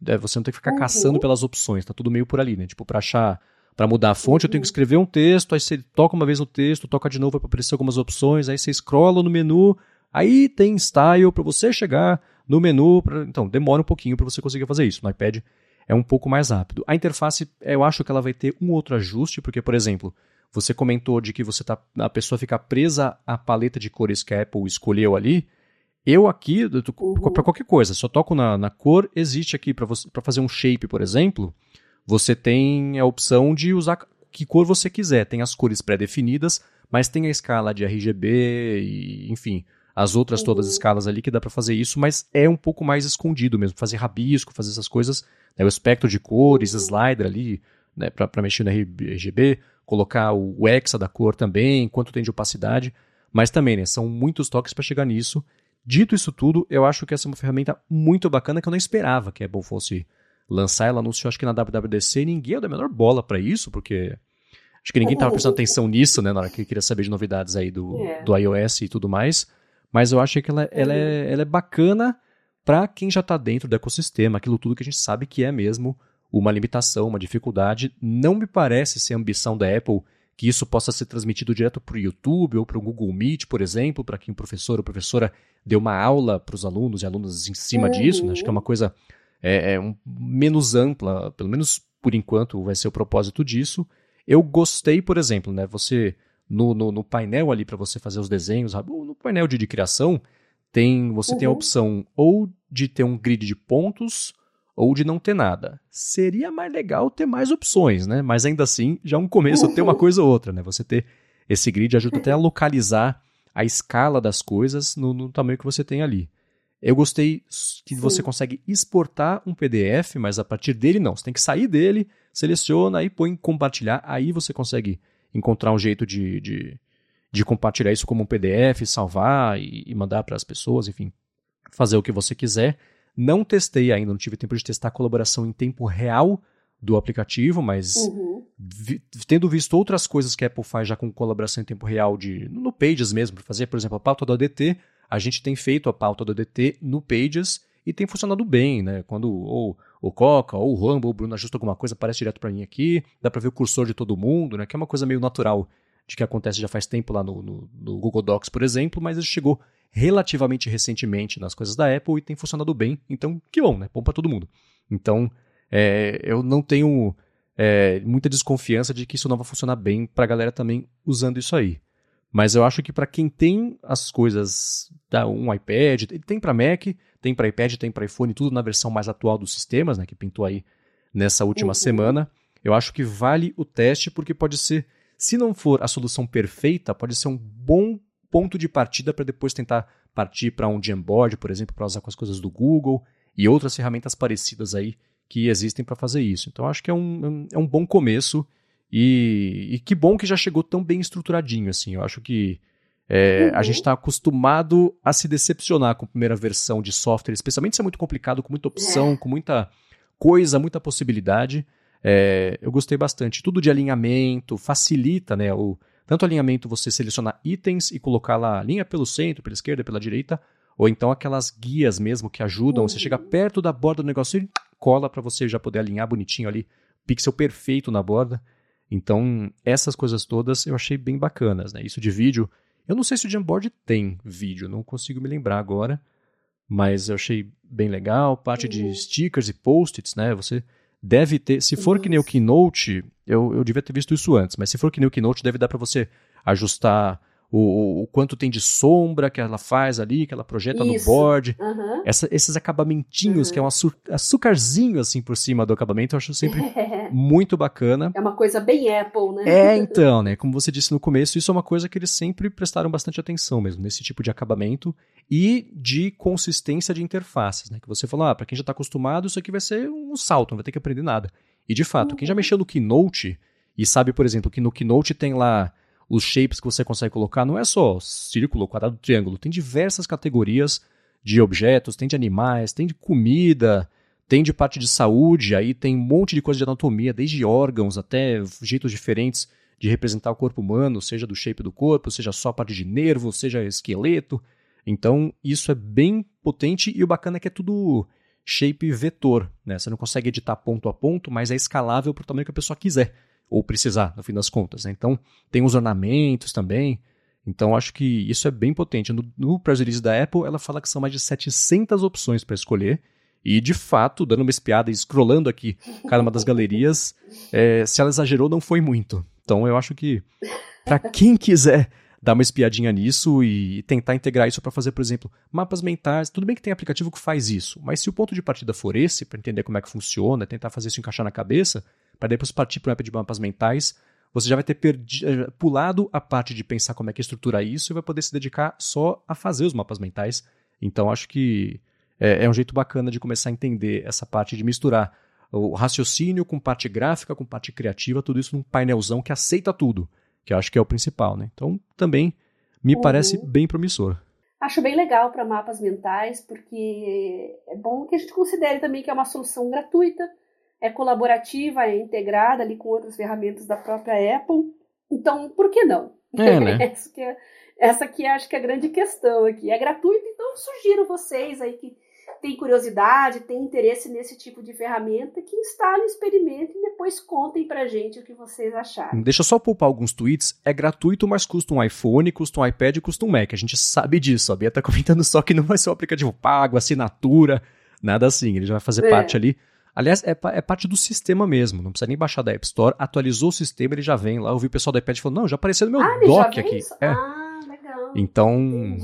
É, você não tem que ficar uhum. caçando pelas opções, tá tudo meio por ali, né? Tipo, pra achar. Para mudar a fonte, uhum. eu tenho que uhum. escrever um texto, aí você toca uma vez no texto, toca de novo para aparecer algumas opções, aí você scrolla no menu, aí tem style para você chegar no menu. Pra... Então, demora um pouquinho para você conseguir fazer isso. No iPad é um pouco mais rápido. A interface, eu acho que ela vai ter um outro ajuste, porque, por exemplo, você comentou de que você tá, a pessoa fica presa à paleta de cores que a Apple escolheu ali. Eu aqui, uhum. para qualquer coisa, só toco na, na cor, existe aqui para fazer um shape, por exemplo, você tem a opção de usar que cor você quiser. Tem as cores pré-definidas, mas tem a escala de RGB e, enfim, as outras uhum. todas as escalas ali que dá para fazer isso, mas é um pouco mais escondido mesmo, fazer rabisco, fazer essas coisas, né, o espectro de cores, uhum. slider ali, né, para mexer no RGB, colocar o hexa da cor também, quanto tem de opacidade, mas também, né, são muitos toques para chegar nisso. Dito isso tudo, eu acho que essa é uma ferramenta muito bacana que eu não esperava que a Apple fosse lançar. Ela anunciou, acho que na WWDC, e ninguém deu a menor bola para isso, porque acho que ninguém estava prestando atenção nisso, né, na hora que queria saber de novidades aí do. É. do iOS e tudo mais. Mas eu acho que ela, ela, é, ela é bacana para quem já está dentro do ecossistema, aquilo tudo que a gente sabe que é mesmo uma limitação, uma dificuldade. Não me parece ser a ambição da Apple que isso possa ser transmitido direto para o YouTube ou para o Google Meet, por exemplo, para que um professor ou professora dê uma aula para os alunos e alunas em cima uhum. disso. Né? Acho que é uma coisa é, é um, menos ampla, pelo menos por enquanto vai ser o propósito disso. Eu gostei, por exemplo, né, você no, no, no painel ali para você fazer os desenhos, no painel de, de criação, tem você uhum. tem a uhum. opção ou de ter um grid de pontos ou de não ter nada. Seria mais legal ter mais opções, né? Mas ainda assim, já é um começo uhum. ter uma coisa ou outra, né? Você ter esse grid ajuda até a localizar a escala das coisas no, no tamanho que você tem ali. Eu gostei que Sim. você consegue exportar um PDF, mas a partir dele não. Você tem que sair dele, seleciona e põe em compartilhar. Aí você consegue encontrar um jeito de, de, de compartilhar isso como um PDF, salvar e, e mandar para as pessoas, enfim, fazer o que você quiser. Não testei ainda, não tive tempo de testar a colaboração em tempo real do aplicativo, mas uhum. vi, tendo visto outras coisas que a Apple faz já com colaboração em tempo real de no Pages mesmo, para fazer, por exemplo, a pauta do ADT, a gente tem feito a pauta do ADT no Pages e tem funcionado bem, né? Quando ou o Coca, ou o Rumble, ou o Bruno ajusta alguma coisa, aparece direto para mim aqui, dá para ver o cursor de todo mundo, né? Que é uma coisa meio natural de que acontece já faz tempo lá no, no, no Google Docs, por exemplo, mas ele chegou relativamente recentemente nas coisas da Apple e tem funcionado bem. Então, que bom, né? Bom para todo mundo. Então, é, eu não tenho é, muita desconfiança de que isso não vai funcionar bem para a galera também usando isso aí. Mas eu acho que para quem tem as coisas, tá, um iPad, tem para Mac, tem para iPad, tem para iPhone, tudo na versão mais atual dos sistemas, né, que pintou aí nessa última uhum. semana. Eu acho que vale o teste porque pode ser se não for a solução perfeita, pode ser um bom ponto de partida para depois tentar partir para um Jamboard, por exemplo, para usar com as coisas do Google e outras ferramentas parecidas aí que existem para fazer isso. Então acho que é um, é um bom começo e, e, que bom que já chegou tão bem estruturadinho assim. Eu acho que é, uhum. a gente está acostumado a se decepcionar com a primeira versão de software, especialmente se é muito complicado, com muita opção, é. com muita coisa, muita possibilidade. É, eu gostei bastante. Tudo de alinhamento, facilita, né? O, tanto alinhamento você selecionar itens e colocar lá a linha pelo centro, pela esquerda, pela direita, ou então aquelas guias mesmo que ajudam. Uhum. Você chega perto da borda do negócio e cola para você já poder alinhar bonitinho ali, pixel perfeito na borda. Então, essas coisas todas eu achei bem bacanas, né? Isso de vídeo. Eu não sei se o Jamboard tem vídeo, não consigo me lembrar agora, mas eu achei bem legal. Parte uhum. de stickers e post-its, né? Você deve ter. Se for que nem o Keynote, eu, eu devia ter visto isso antes, mas se for que nem o Keynote, deve dar para você ajustar o, o, quanto tem de sombra que ela faz ali, que ela projeta Isso. no board. Uhum. Essa, esses acabamentinhos, uhum. que é um açucarzinho assim por cima do acabamento, eu acho sempre muito bacana. É uma coisa bem Apple, né? É, então, né? Como você disse no começo, isso é uma coisa que eles sempre prestaram bastante atenção mesmo, nesse tipo de acabamento e de consistência de interfaces, né? Que você falou, ah, para quem já está acostumado, isso aqui vai ser um salto, não vai ter que aprender nada. E de fato, uhum. quem já uhum. mexeu no Keynote e sabe, por exemplo, que no Keynote tem lá os shapes que você consegue colocar não é só círculo, quadrado, triângulo, tem diversas categorias de objetos, tem de animais, tem de comida, tem de parte de saúde, aí tem um monte de coisa de anatomia, desde órgãos até jeitos diferentes de representar o corpo humano, seja do shape do corpo, seja só a parte de nervo, seja esqueleto. Então, isso é bem potente e o bacana é que é tudo shape vetor, né? Você não consegue editar ponto a ponto, mas é escalável para o tamanho que a pessoa quiser ou precisar, no fim das contas. Né? Então, tem os ornamentos também. Então, acho que isso é bem potente. No, no press release da Apple, ela fala que são mais de 700 opções para escolher. E, de fato, dando uma espiada e scrollando aqui cada uma das galerias, é, se ela exagerou, não foi muito. Então, eu acho que, para quem quiser dar uma espiadinha nisso e tentar integrar isso para fazer, por exemplo, mapas mentais. Tudo bem que tem aplicativo que faz isso, mas se o ponto de partida for esse, para entender como é que funciona, tentar fazer isso encaixar na cabeça, para depois partir para um app de mapas mentais, você já vai ter eh, pulado a parte de pensar como é que estrutura isso e vai poder se dedicar só a fazer os mapas mentais. Então acho que é, é um jeito bacana de começar a entender essa parte de misturar o raciocínio com parte gráfica, com parte criativa, tudo isso num painelzão que aceita tudo, que eu acho que é o principal, né? Então também me uhum. parece bem promissor. Acho bem legal para mapas mentais, porque é bom que a gente considere também que é uma solução gratuita, é colaborativa, é integrada ali com outras ferramentas da própria Apple. Então, por que não? É, né? essa, que é, essa que acho que é a grande questão aqui. É gratuito, então sugiro vocês aí que têm curiosidade, têm interesse nesse tipo de ferramenta, que instalem, experimentem e depois contem pra gente o que vocês acharam. Deixa eu só poupar alguns tweets. É gratuito, mas custa um iPhone, custa um iPad e custa um Mac. A gente sabe disso. A Bia tá comentando só que não vai ser um aplicativo pago, assinatura, nada assim. Ele já vai fazer é. parte ali Aliás, é, é, parte do sistema mesmo, não precisa nem baixar da App Store. Atualizou o sistema, ele já vem lá. Eu vi o pessoal do iPad falando, não, já apareceu no meu ah, dock aqui. É. Ah, legal. Então,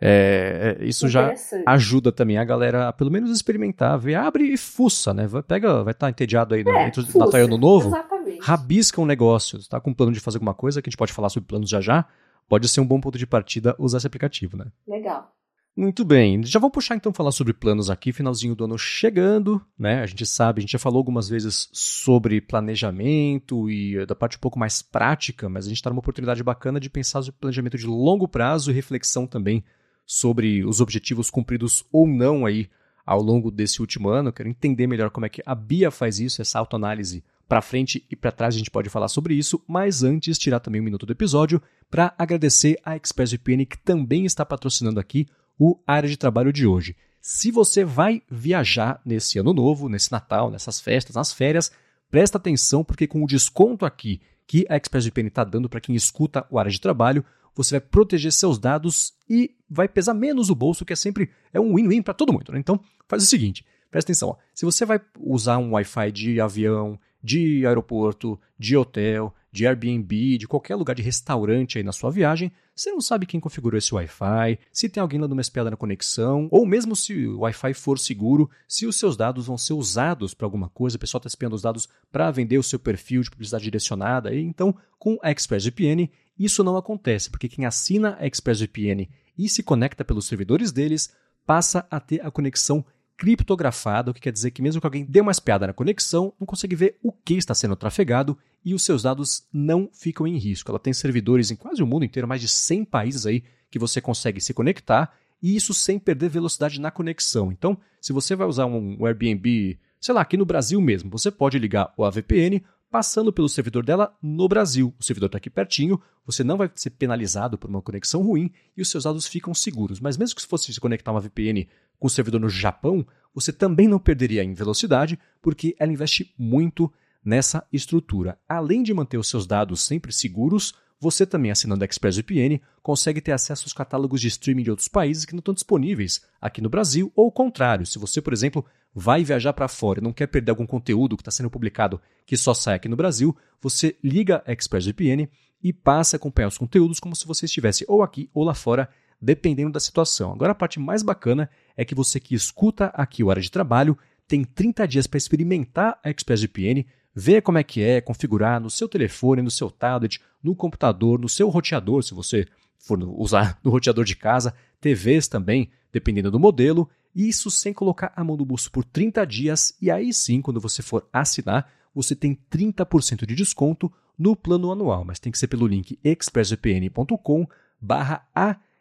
é, é, isso já ajuda também a galera a pelo menos experimentar, ver, abre e fuça, né? Vai, pega, vai estar tá entediado aí no, é, entre fuça, Natal e Ano Novo. Exatamente. Rabisca um negócio. Está com plano de fazer alguma coisa, que a gente pode falar sobre planos já já. Pode ser um bom ponto de partida usar esse aplicativo, né? Legal. Muito bem, já vou puxar então falar sobre planos aqui, finalzinho do ano chegando, né? A gente sabe, a gente já falou algumas vezes sobre planejamento e da parte um pouco mais prática, mas a gente está numa oportunidade bacana de pensar sobre planejamento de longo prazo e reflexão também sobre os objetivos cumpridos ou não aí ao longo desse último ano. Quero entender melhor como é que a Bia faz isso, essa autoanálise para frente e para trás a gente pode falar sobre isso, mas antes tirar também um minuto do episódio para agradecer a ExpressVPN que também está patrocinando aqui o área de trabalho de hoje. Se você vai viajar nesse ano novo, nesse Natal, nessas festas, nas férias, presta atenção porque com o desconto aqui que a ExpressVPN está dando para quem escuta o área de trabalho, você vai proteger seus dados e vai pesar menos o bolso, que é sempre é um win-win para todo mundo. Né? Então, faz o seguinte, presta atenção. Ó. Se você vai usar um Wi-Fi de avião, de aeroporto, de hotel, de Airbnb, de qualquer lugar de restaurante aí na sua viagem, você não sabe quem configurou esse Wi-Fi, se tem alguém dando uma espiada na conexão, ou mesmo se o Wi-Fi for seguro, se os seus dados vão ser usados para alguma coisa, o pessoal está espiando os dados para vender o seu perfil de publicidade direcionada. E então, com a ExpressVPN, isso não acontece, porque quem assina a ExpressVPN e se conecta pelos servidores deles passa a ter a conexão criptografada, o que quer dizer que mesmo que alguém dê uma espiada na conexão, não consegue ver o que está sendo trafegado e os seus dados não ficam em risco. Ela tem servidores em quase o mundo inteiro, mais de 100 países aí que você consegue se conectar e isso sem perder velocidade na conexão. Então, se você vai usar um Airbnb, sei lá, aqui no Brasil mesmo, você pode ligar o VPN passando pelo servidor dela no Brasil. O servidor está aqui pertinho, você não vai ser penalizado por uma conexão ruim e os seus dados ficam seguros. Mas mesmo que se fosse se conectar uma VPN com o servidor no Japão, você também não perderia em velocidade, porque ela investe muito nessa estrutura. Além de manter os seus dados sempre seguros, você também, assinando a ExpressVPN, consegue ter acesso aos catálogos de streaming de outros países que não estão disponíveis aqui no Brasil, ou o contrário, se você, por exemplo, vai viajar para fora e não quer perder algum conteúdo que está sendo publicado que só sai aqui no Brasil, você liga a ExpressVPN e passa a acompanhar os conteúdos como se você estivesse ou aqui ou lá fora dependendo da situação. Agora, a parte mais bacana é que você que escuta aqui o Área de Trabalho tem 30 dias para experimentar a ExpressVPN, ver como é que é, configurar no seu telefone, no seu tablet, no computador, no seu roteador, se você for usar no roteador de casa, TVs também, dependendo do modelo, isso sem colocar a mão no bolso por 30 dias, e aí sim, quando você for assinar, você tem 30% de desconto no plano anual, mas tem que ser pelo link expressvpn.com barra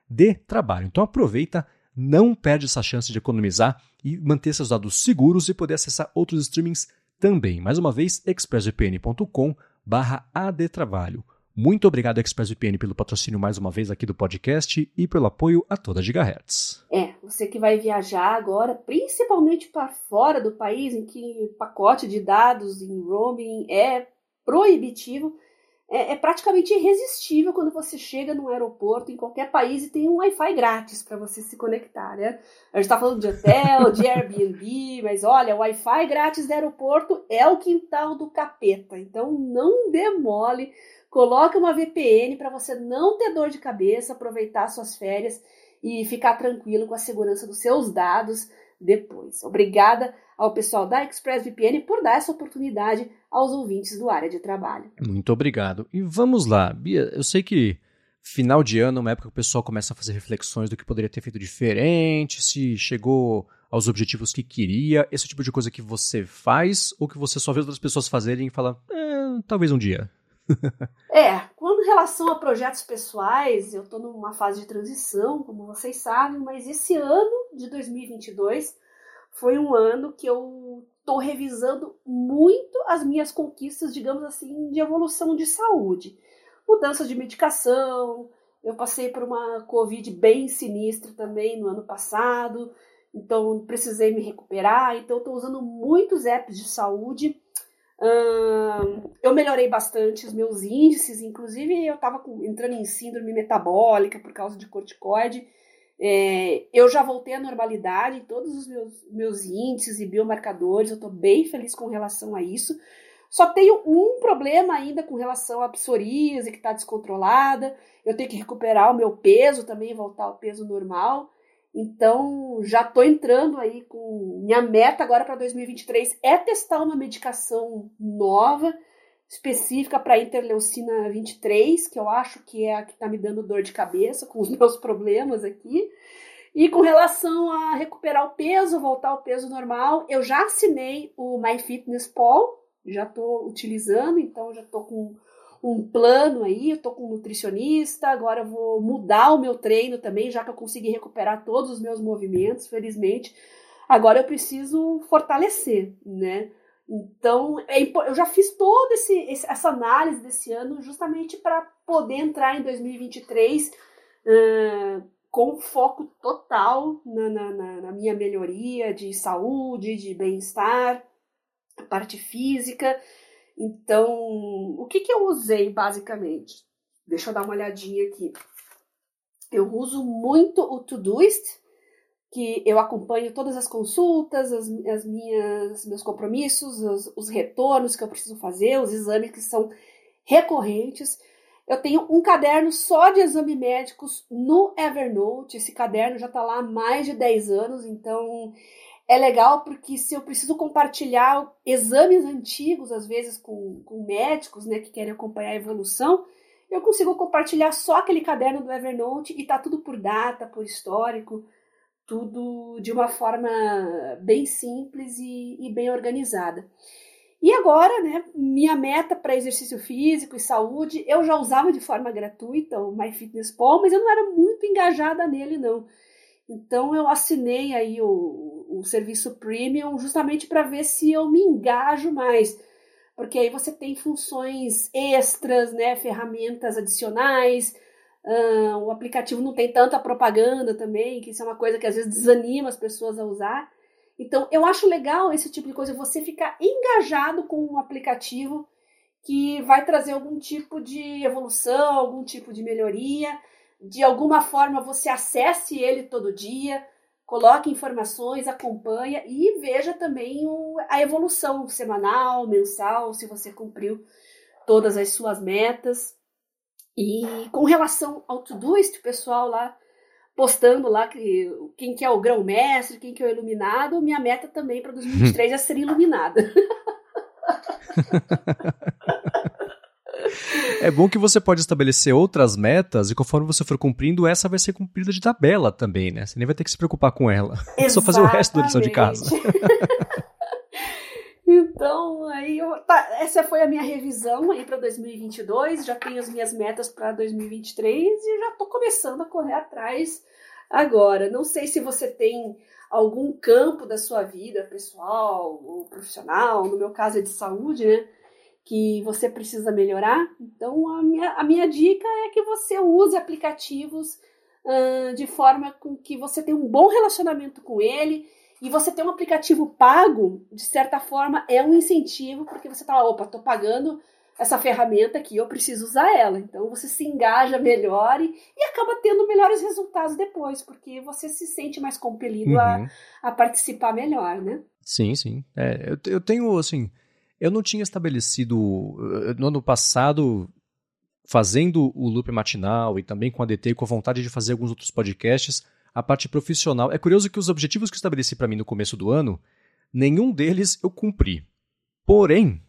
de trabalho. Então aproveita, não perde essa chance de economizar e manter seus dados seguros e poder acessar outros streamings também. Mais uma vez, expressvpn.com barra. Muito obrigado, ExpressVPN, pelo patrocínio mais uma vez aqui do podcast e pelo apoio a toda Gigahertz. É, você que vai viajar agora, principalmente para fora do país, em que pacote de dados em roaming é proibitivo, é, é, praticamente irresistível quando você chega no aeroporto em qualquer país e tem um Wi-Fi grátis para você se conectar, né? A gente está falando de hotel, de Airbnb, mas olha, o Wi-Fi grátis do aeroporto é o quintal do capeta. Então não demole, coloque uma VPN para você não ter dor de cabeça, aproveitar suas férias e ficar tranquilo com a segurança dos seus dados depois. Obrigada ao pessoal da ExpressVPN por dar essa oportunidade aos ouvintes do área de trabalho. Muito obrigado. E vamos lá, Bia, eu sei que final de ano é uma época que o pessoal começa a fazer reflexões do que poderia ter feito diferente, se chegou aos objetivos que queria, esse tipo de coisa que você faz ou que você só vê outras pessoas fazerem e fala, eh, talvez um dia. é, quando em relação a projetos pessoais, eu estou numa fase de transição, como vocês sabem, mas esse ano de 2022 foi um ano que eu estou revisando muito as minhas conquistas, digamos assim, de evolução de saúde. Mudança de medicação, eu passei por uma Covid bem sinistra também no ano passado, então precisei me recuperar, então estou usando muitos apps de saúde eu melhorei bastante os meus índices, inclusive eu estava entrando em síndrome metabólica por causa de corticoide. É, eu já voltei à normalidade em todos os meus, meus índices e biomarcadores, eu estou bem feliz com relação a isso. Só tenho um problema ainda com relação à psoríase, que está descontrolada. Eu tenho que recuperar o meu peso também, voltar ao peso normal. Então, já estou entrando aí com. Minha meta agora para 2023 é testar uma medicação nova, específica para interleucina 23, que eu acho que é a que está me dando dor de cabeça com os meus problemas aqui. E com relação a recuperar o peso, voltar ao peso normal, eu já assinei o MyFitnessPal, já estou utilizando, então já estou com um plano aí, eu com um nutricionista, agora eu vou mudar o meu treino também, já que eu consegui recuperar todos os meus movimentos, felizmente. Agora eu preciso fortalecer, né? Então, é, eu já fiz toda essa análise desse ano justamente para poder entrar em 2023 uh, com foco total na, na, na minha melhoria de saúde, de bem-estar, parte física. Então, o que, que eu usei basicamente? Deixa eu dar uma olhadinha aqui. Eu uso muito o Todoist, que eu acompanho todas as consultas, as, as minhas meus compromissos, os, os retornos que eu preciso fazer, os exames que são recorrentes. Eu tenho um caderno só de exame médicos no Evernote. Esse caderno já está lá há mais de 10 anos, então é legal porque se eu preciso compartilhar exames antigos, às vezes com, com médicos né, que querem acompanhar a evolução, eu consigo compartilhar só aquele caderno do Evernote e tá tudo por data, por histórico, tudo de uma forma bem simples e, e bem organizada. E agora, né, minha meta para exercício físico e saúde, eu já usava de forma gratuita o MyFitnessPal, mas eu não era muito engajada nele, não. Então eu assinei aí o, o serviço premium justamente para ver se eu me engajo mais. Porque aí você tem funções extras, né, ferramentas adicionais, uh, o aplicativo não tem tanta propaganda também, que isso é uma coisa que às vezes desanima as pessoas a usar. Então, eu acho legal esse tipo de coisa, você ficar engajado com um aplicativo que vai trazer algum tipo de evolução, algum tipo de melhoria de alguma forma você acesse ele todo dia, coloque informações, acompanha e veja também o, a evolução semanal, mensal, se você cumpriu todas as suas metas. E com relação ao Todoist, o pessoal lá postando lá que, quem que é o grão-mestre, quem que é o iluminado, minha meta também para 2023 é ser iluminada. É bom que você pode estabelecer outras metas e conforme você for cumprindo, essa vai ser cumprida de tabela também, né? Você nem vai ter que se preocupar com ela. É só fazer o resto da lição de casa. Então, aí eu, tá, essa foi a minha revisão aí para 2022. Já tenho as minhas metas para 2023 e já estou começando a correr atrás agora. Não sei se você tem algum campo da sua vida pessoal ou profissional, no meu caso é de saúde, né? que você precisa melhorar. Então, a minha, a minha dica é que você use aplicativos de forma com que você tenha um bom relacionamento com ele. E você ter um aplicativo pago, de certa forma, é um incentivo, porque você tá, opa, tô pagando essa ferramenta aqui, eu preciso usar ela. Então você se engaja melhor e, e acaba tendo melhores resultados depois, porque você se sente mais compelido uhum. a, a participar melhor, né? Sim, sim. É, eu, eu tenho, assim, eu não tinha estabelecido. Eh, no ano passado, fazendo o loop matinal e também com a DT com a vontade de fazer alguns outros podcasts, a parte profissional. É curioso que os objetivos que eu estabeleci para mim no começo do ano, nenhum deles eu cumpri. Porém,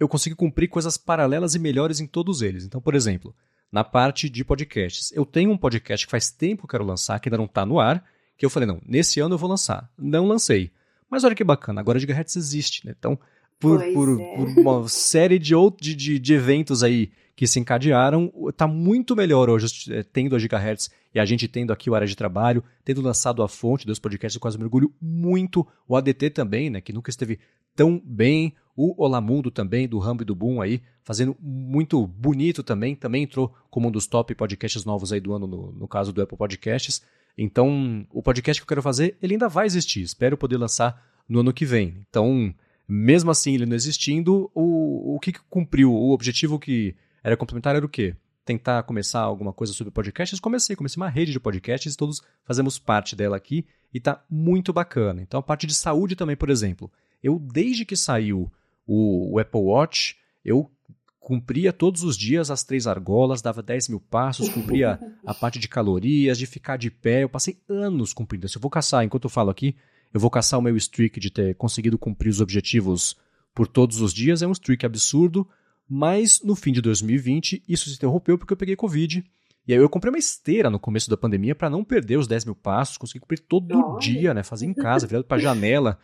eu consegui cumprir coisas paralelas e melhores em todos eles. Então, por exemplo, na parte de podcasts, eu tenho um podcast que faz tempo que eu quero lançar, que ainda não está no ar, que eu falei, não, nesse ano eu vou lançar. Não lancei. Mas olha que bacana, agora a Gigahertz existe, né? Então, por, por, é. por, uma série de, outros, de, de eventos aí que se encadearam, está muito melhor hoje é, tendo a Gigahertz e a gente tendo aqui o área de trabalho, tendo lançado a fonte dos podcasts, eu quase mergulho muito, o ADT também, né, que nunca esteve tão bem, o Olamundo também, do Rambo e do Boom aí, fazendo muito bonito também, também entrou como um dos top podcasts novos aí do ano, no, no caso do Apple Podcasts, então o podcast que eu quero fazer, ele ainda vai existir, espero poder lançar no ano que vem, então mesmo assim, ele não existindo, o, o que, que cumpriu? O objetivo que era complementar era o quê? Tentar começar alguma coisa sobre podcasts. Comecei, comecei uma rede de podcasts, todos fazemos parte dela aqui e tá muito bacana. Então, a parte de saúde também, por exemplo. Eu, desde que saiu o, o Apple Watch, eu cumpria todos os dias as três argolas, dava 10 mil passos, cumpria a parte de calorias, de ficar de pé. Eu passei anos cumprindo isso. Eu vou caçar, enquanto eu falo aqui, eu vou caçar o meu streak de ter conseguido cumprir os objetivos por todos os dias. É um streak absurdo, mas no fim de 2020 isso se interrompeu porque eu peguei Covid. E aí eu comprei uma esteira no começo da pandemia para não perder os 10 mil passos, consegui cumprir todo oh. dia, né? Fazer em casa, virado pra janela.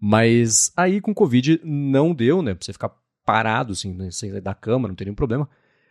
Mas aí com Covid não deu, né? Pra você ficar parado, assim, né? sem sair da cama, não tem nenhum problema.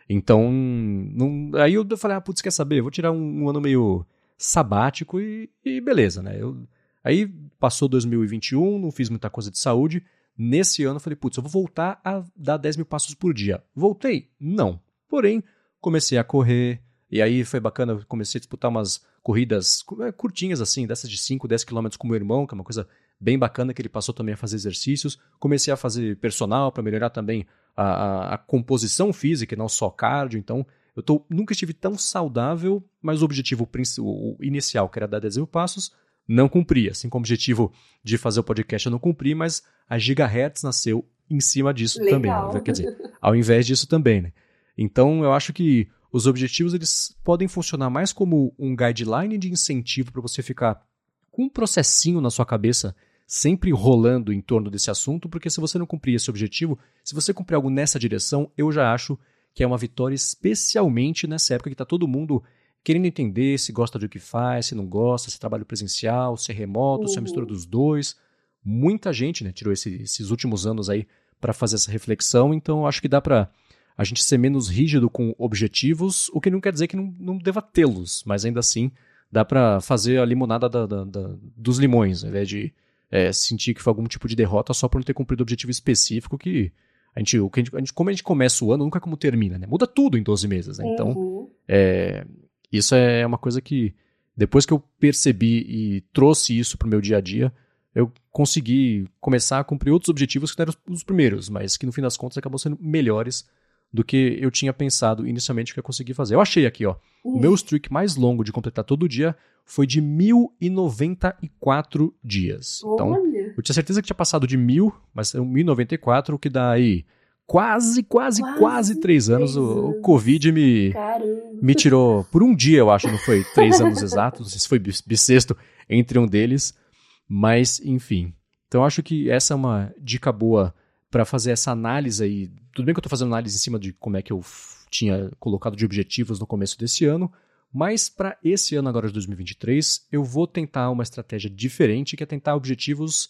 Então, não... aí eu falei, ah, putz, quer saber? Vou tirar um, um ano meio sabático e, e beleza, né? Eu Aí passou 2021, não fiz muita coisa de saúde. Nesse ano eu falei, putz, eu vou voltar a dar 10 mil passos por dia. Voltei? Não. Porém, comecei a correr, e aí foi bacana, comecei a disputar umas corridas é, curtinhas assim, dessas de 5, 10 quilômetros com meu irmão, que é uma coisa bem bacana, que ele passou também a fazer exercícios. Comecei a fazer personal para melhorar também a, a, a, composição física, não só cardio. Então, eu tô, nunca estive tão saudável, mas o objetivo o inicial, que era dar 10 mil passos, não cumpri. Assim como o objetivo de fazer o podcast eu não cumpri, mas a Gigahertz nasceu em cima disso Legal. também. Né? Quer dizer, ao invés disso também, né? Então, eu acho que os objetivos eles podem funcionar mais como um guideline de incentivo para você ficar com um processinho na sua cabeça sempre rolando em torno desse assunto, porque se você não cumprir esse objetivo, se você cumprir algo nessa direção, eu já acho que é uma vitória, especialmente nessa época que está todo mundo querendo entender se gosta do que faz, se não gosta, se trabalho presencial, se é remoto, uhum. se é mistura dos dois. Muita gente né, tirou esse, esses últimos anos aí para fazer essa reflexão, então acho que dá para a gente ser menos rígido com objetivos, o que não quer dizer que não, não deva tê-los, mas ainda assim dá para fazer a limonada da, da, da, dos limões, ao invés de é, sentir que foi algum tipo de derrota só por não ter cumprido o objetivo específico que a gente, o que a gente, a gente, como a gente começa o ano, nunca é como termina, né? Muda tudo em 12 meses, né? Então, uhum. é, isso é uma coisa que, depois que eu percebi e trouxe isso para o meu dia a dia, eu consegui começar a cumprir outros objetivos que não eram os primeiros, mas que no fim das contas acabam sendo melhores do que eu tinha pensado inicialmente que eu consegui fazer. Eu achei aqui, ó, uhum. o meu streak mais longo de completar todo dia foi de 1094 dias. Então, Olha. Então, eu tinha certeza que tinha passado de mil, mas é 1094, o que dá aí quase, quase, quase, quase três anos. anos. O, o, Covid me, me tirou por um dia, eu acho, não foi três anos exatos, não sei se foi bissexto entre um deles, mas enfim. Então eu acho que essa é uma dica boa para fazer essa análise aí. Tudo bem que eu estou fazendo análise em cima de como é que eu tinha colocado de objetivos no começo desse ano, mas para esse ano agora de 2023, eu vou tentar uma estratégia diferente, que é tentar objetivos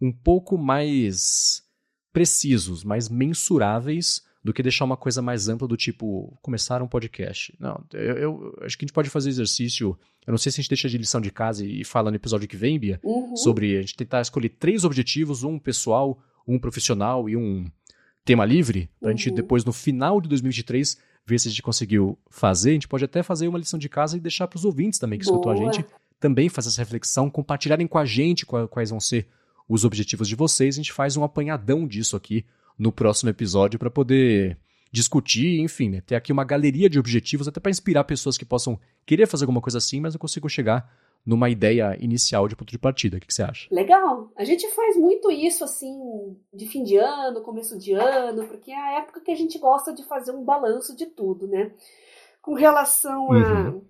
um pouco mais precisos, mais mensuráveis do que deixar uma coisa mais ampla do tipo começar um podcast. Não, eu, eu, acho que a gente pode fazer exercício. Eu não sei se a gente deixa de lição de casa e fala no episódio que vem, Bia, uhum. sobre a gente tentar escolher três objetivos, um pessoal, um profissional e um tema livre, para a uhum. gente depois, no final de 2023, ver se a gente conseguiu fazer. A gente pode até fazer uma lição de casa e deixar para os ouvintes também que Boa. escutam a gente também fazer essa reflexão, compartilharem com a gente quais vão ser os objetivos de vocês. A gente faz um apanhadão disso aqui no próximo episódio para poder discutir, enfim, né, ter aqui uma galeria de objetivos até para inspirar pessoas que possam querer fazer alguma coisa assim, mas não consigam chegar numa ideia inicial de ponto de partida. O que, que, você acha? Legal. A gente faz muito isso, assim, de fim de ano, começo de ano, porque é a época que a gente gosta de fazer um balanço de tudo, né? Com relação uhum.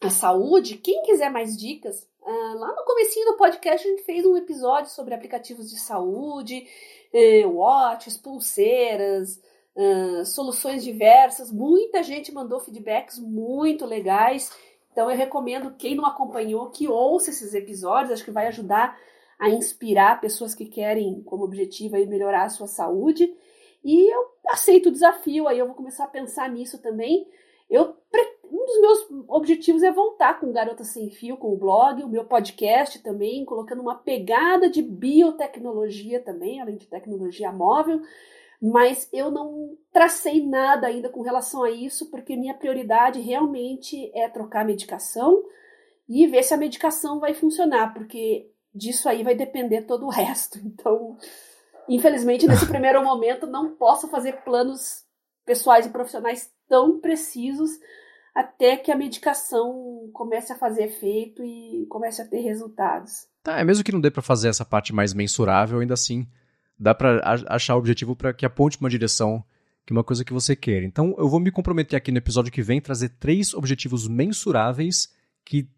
à saúde, quem quiser mais dicas, uh, lá no comecinho do podcast a gente fez um episódio sobre aplicativos de saúde, uh, watches, pulseiras, uh, soluções diversas. Muita gente mandou feedbacks muito legais então eu recomendo quem não acompanhou que ouça esses episódios, acho que vai ajudar a inspirar pessoas que querem como objetivo aí melhorar a sua saúde. E eu aceito o desafio, aí eu vou começar a pensar nisso também. Eu um dos meus objetivos é voltar com Garota Sem Fio, com o blog, o meu podcast também, colocando uma pegada de biotecnologia também, além de tecnologia móvel mas eu não tracei nada ainda com relação a isso, porque minha prioridade realmente é trocar a medicação e ver se a medicação vai funcionar, porque disso aí vai depender todo o resto. Então, infelizmente, nesse primeiro momento, não posso fazer planos pessoais e profissionais tão precisos até que a medicação comece a fazer efeito e comece a ter resultados. Tá, é mesmo que não dê para fazer essa parte mais mensurável, ainda assim dá para achar o objetivo para que aponte uma direção, que é uma coisa que você quer. Então, eu vou me comprometer aqui no episódio que vem trazer três objetivos mensuráveis que,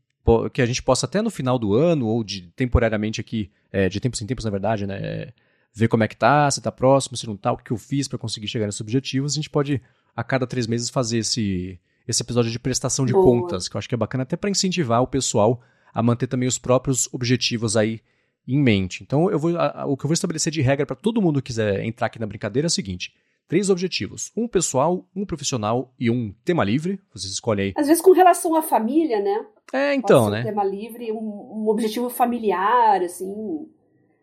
que a gente possa até no final do ano ou de temporariamente aqui, é, de tempos em tempos, na verdade, né, ver como é que tá, se tá próximo, se não tá, o que eu fiz para conseguir chegar nesses objetivos. A gente pode a cada três meses fazer esse esse episódio de prestação de Boa. contas, que eu acho que é bacana até para incentivar o pessoal a manter também os próprios objetivos aí em mente. Então, eu vou, a, o que eu vou estabelecer de regra para todo mundo que quiser entrar aqui na brincadeira é o seguinte: três objetivos: um pessoal, um profissional e um tema livre. Vocês escolhem aí. Às vezes com relação à família, né? É, então, né? Um tema livre, um, um, objetivo familiar, assim,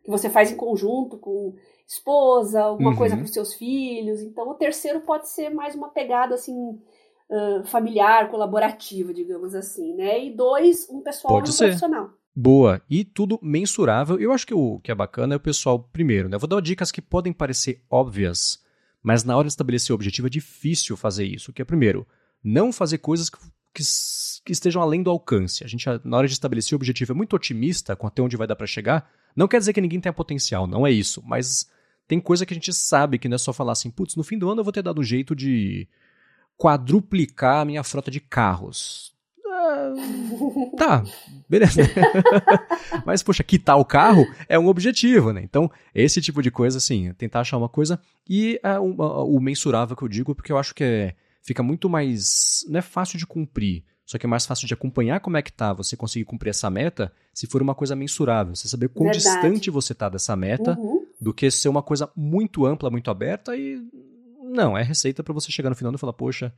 que você faz em conjunto com esposa, alguma uhum. coisa para os seus filhos. Então, o terceiro pode ser mais uma pegada assim. Uh, familiar, colaborativa, digamos assim, né? E dois, um pessoal pode ser. profissional boa e tudo mensurável. Eu acho que o que é bacana é o pessoal, primeiro, né? Eu vou dar dicas que podem parecer óbvias, mas na hora de estabelecer o objetivo é difícil fazer isso. Que é, primeiro, não fazer coisas que, que, que estejam além do alcance. A gente, na hora de estabelecer o objetivo, é muito otimista com até onde vai dar para chegar. Não quer dizer que ninguém tenha potencial, não é isso. Mas tem coisa que a gente sabe que não é só falar assim, putz, no fim do ano eu vou ter dado um jeito de quadruplicar a minha frota de carros. Ah, tá, beleza. Mas, poxa, quitar o carro é um objetivo, né? Então, esse tipo de coisa, assim, tentar achar uma coisa. E o, o mensurável que eu digo, porque eu acho que é, fica muito mais. Não é fácil de cumprir, só que é mais fácil de acompanhar como é que tá, você conseguir cumprir essa meta, se for uma coisa mensurável. Você saber quão Verdade. distante você tá dessa meta, uhum. do que ser uma coisa muito ampla, muito aberta e. Não, é receita para você chegar no final e falar, poxa,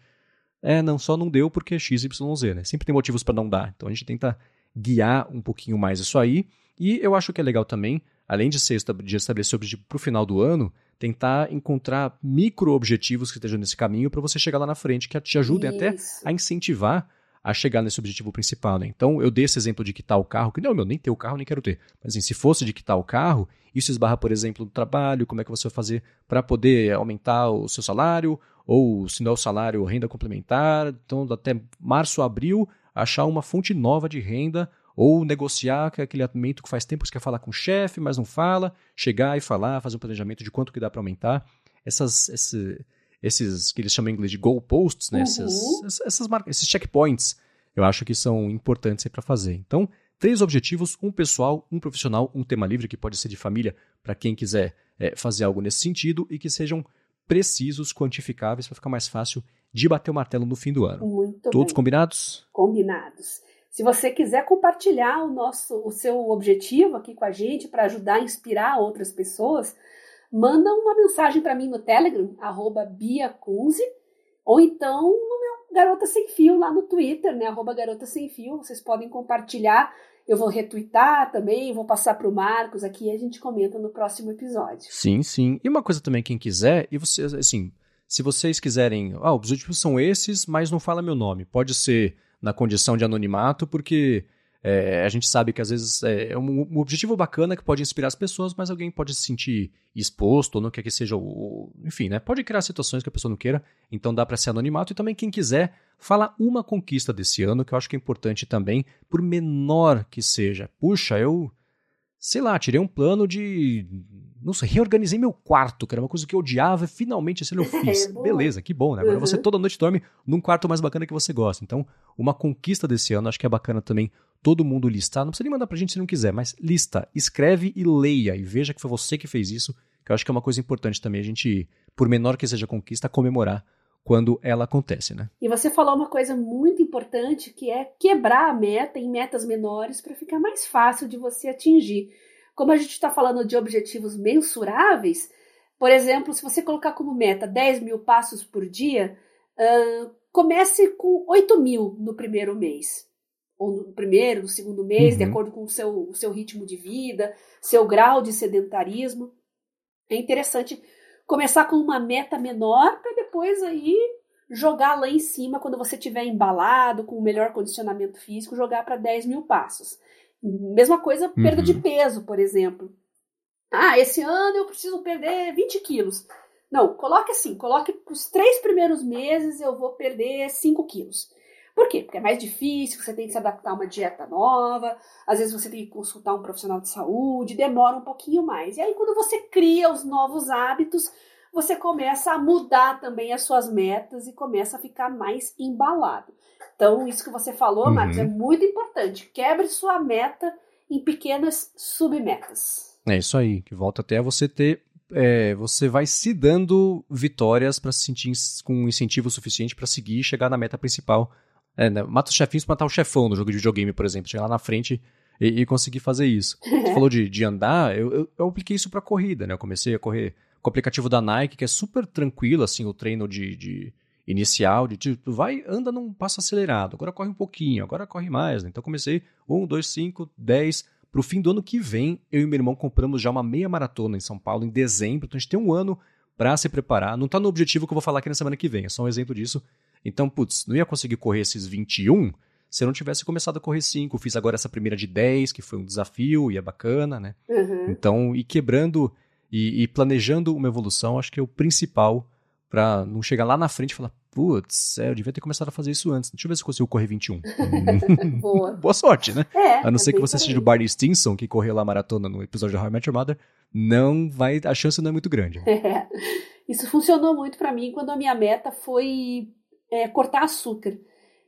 é, não, só não deu porque XYZ, né? Sempre tem motivos para não dar. Então a gente tenta guiar um pouquinho mais isso aí. E eu acho que é legal também, além de, ser, de estabelecer objetivo para o final do ano, tentar encontrar micro-objetivos que estejam nesse caminho para você chegar lá na frente, que te ajudem Isso. até a incentivar a chegar nesse objetivo principal. Né? Então, eu dei esse exemplo de quitar o carro, que não, meu, nem ter o carro, nem quero ter. Mas assim, se fosse de quitar o carro, isso esbarra, por exemplo, no trabalho, como é que você vai fazer para poder aumentar o seu salário, ou se não é o salário, renda complementar. Então, até março, abril, achar uma fonte nova de renda ou negociar que é aquele aumento que faz tempo que você quer falar com o chefe, mas não fala, chegar e falar, fazer um planejamento de quanto que dá para aumentar. Essas, esse, esses que eles chamam em inglês de goalposts, né? Uhum. Essas, essas marcas, esses checkpoints, eu acho que são importantes para fazer. Então, três objetivos: um pessoal, um profissional, um tema livre, que pode ser de família, para quem quiser é, fazer algo nesse sentido, e que sejam precisos, quantificáveis, para ficar mais fácil de bater o martelo no fim do ano. Muito Todos bem. combinados? Combinados. Se você quiser compartilhar o nosso, o seu objetivo aqui com a gente para ajudar a inspirar outras pessoas, manda uma mensagem para mim no Telegram, arroba BiaCunze, ou então no meu Garota Sem Fio lá no Twitter, né? Arroba Garota Sem Fio. Vocês podem compartilhar. Eu vou retweetar também, vou passar para o Marcos aqui e a gente comenta no próximo episódio. Sim, sim. E uma coisa também, quem quiser, e vocês, assim, se vocês quiserem, ah, os objetivos são esses, mas não fala meu nome. Pode ser na condição de anonimato, porque é, a gente sabe que às vezes é, é um, um, objetivo bacana que pode inspirar as pessoas, mas alguém pode se sentir exposto ou não quer que seja o. Enfim, né? Pode criar situações que a pessoa não queira, então dá para ser anonimato. E também, quem quiser, fala uma conquista desse ano, que eu acho que é importante também, por menor que seja. Puxa, eu. Sei lá, tirei um plano de. Não sei, reorganizei meu quarto, que era uma coisa que eu odiava, e finalmente esse ano eu fiz. É, Beleza, que bom, né? Agora uhum. você toda noite dorme num quarto mais bacana que você gosta. Então, uma conquista desse ano, acho que é bacana também todo mundo listar. Não precisa nem mandar pra gente se não quiser, mas lista, escreve e leia e veja que foi você que fez isso, que eu acho que é uma coisa importante também a gente, por menor que seja a conquista, comemorar quando ela acontece, né? E você falou uma coisa muito importante que é quebrar a meta em metas menores para ficar mais fácil de você atingir. Como a gente está falando de objetivos mensuráveis, por exemplo, se você colocar como meta 10 mil passos por dia, uh, comece com 8 mil no primeiro mês ou no primeiro, no segundo mês, uhum. de acordo com o seu, o seu ritmo de vida, seu grau de sedentarismo. É interessante começar com uma meta menor para depois aí jogar lá em cima quando você estiver embalado, com o melhor condicionamento físico, jogar para 10 mil passos. Mesma coisa, perda uhum. de peso, por exemplo. Ah, esse ano eu preciso perder 20 quilos. Não, coloque assim, coloque os três primeiros meses eu vou perder 5 quilos. Por quê? Porque é mais difícil, você tem que se adaptar a uma dieta nova, às vezes você tem que consultar um profissional de saúde, demora um pouquinho mais. E aí, quando você cria os novos hábitos, você começa a mudar também as suas metas e começa a ficar mais embalado. Então, isso que você falou, uhum. Marcos, é muito importante. Quebre sua meta em pequenas submetas. É isso aí, que volta até a você ter. É, você vai se dando vitórias para se sentir com um incentivo suficiente para seguir e chegar na meta principal é, né? Mata os chefinhos pra matar o chefão no jogo de videogame, por exemplo. Chegar lá na frente e, e conseguir fazer isso. Você falou de, de andar, eu, eu, eu apliquei isso pra corrida, né? Eu comecei a correr com o aplicativo da Nike, que é super tranquilo, assim, o treino de, de inicial, de tipo, vai, anda num passo acelerado, agora corre um pouquinho, agora corre mais, né? Então comecei um, dois, cinco, dez. Pro fim do ano que vem, eu e meu irmão compramos já uma meia maratona em São Paulo, em dezembro, então a gente tem um ano para se preparar. Não tá no objetivo que eu vou falar aqui na semana que vem, é só um exemplo disso. Então, putz, não ia conseguir correr esses 21 se eu não tivesse começado a correr 5. Fiz agora essa primeira de 10, que foi um desafio e é bacana, né? Uhum. Então, ir quebrando e, e, planejando uma evolução, acho que é o principal para não chegar lá na frente e falar, putz, é, eu devia ter começado a fazer isso antes. Deixa eu ver se eu consigo correr 21. Boa. Boa sorte, né? É, a não ser que você seja o Barney Stinson, que correu lá a maratona no episódio da How I Met Your Mother, não vai, a chance não é muito grande. É. Isso funcionou muito para mim quando a minha meta foi é, cortar açúcar.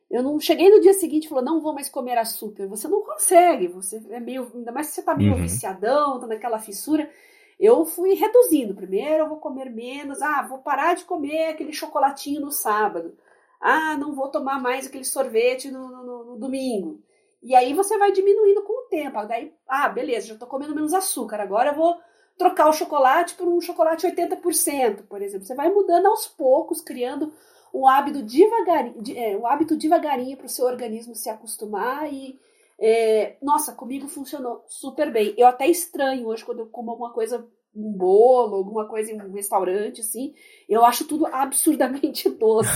Eu não cheguei no dia seguinte e falou, não vou mais comer açúcar. Você não consegue, você é meio, ainda mais se você tá meio uhum. viciadão, tá naquela fissura. Eu fui reduzindo. Primeiro eu vou comer menos, ah, vou parar de comer aquele chocolatinho no sábado. Ah, não vou tomar mais aquele sorvete no, no, no domingo. E aí você vai diminuindo com o tempo. Daí, ah, beleza, já tô comendo menos açúcar. Agora eu vou trocar o chocolate por um chocolate 80%, por exemplo. Você vai mudando aos poucos, criando o hábito devagarinho, é, o hábito devagarinho para o seu organismo se acostumar e é, nossa, comigo funcionou super bem. Eu até estranho hoje quando eu como alguma coisa, um bolo, alguma coisa em um restaurante, assim, eu acho tudo absurdamente doce.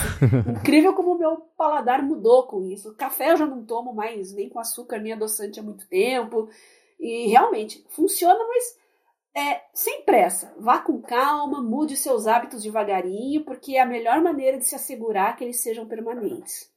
Incrível como o meu paladar mudou com isso. Café eu já não tomo mais nem com açúcar nem adoçante há muito tempo. E realmente funciona, mas é, sem pressa, vá com calma, mude seus hábitos devagarinho, porque é a melhor maneira de se assegurar que eles sejam permanentes.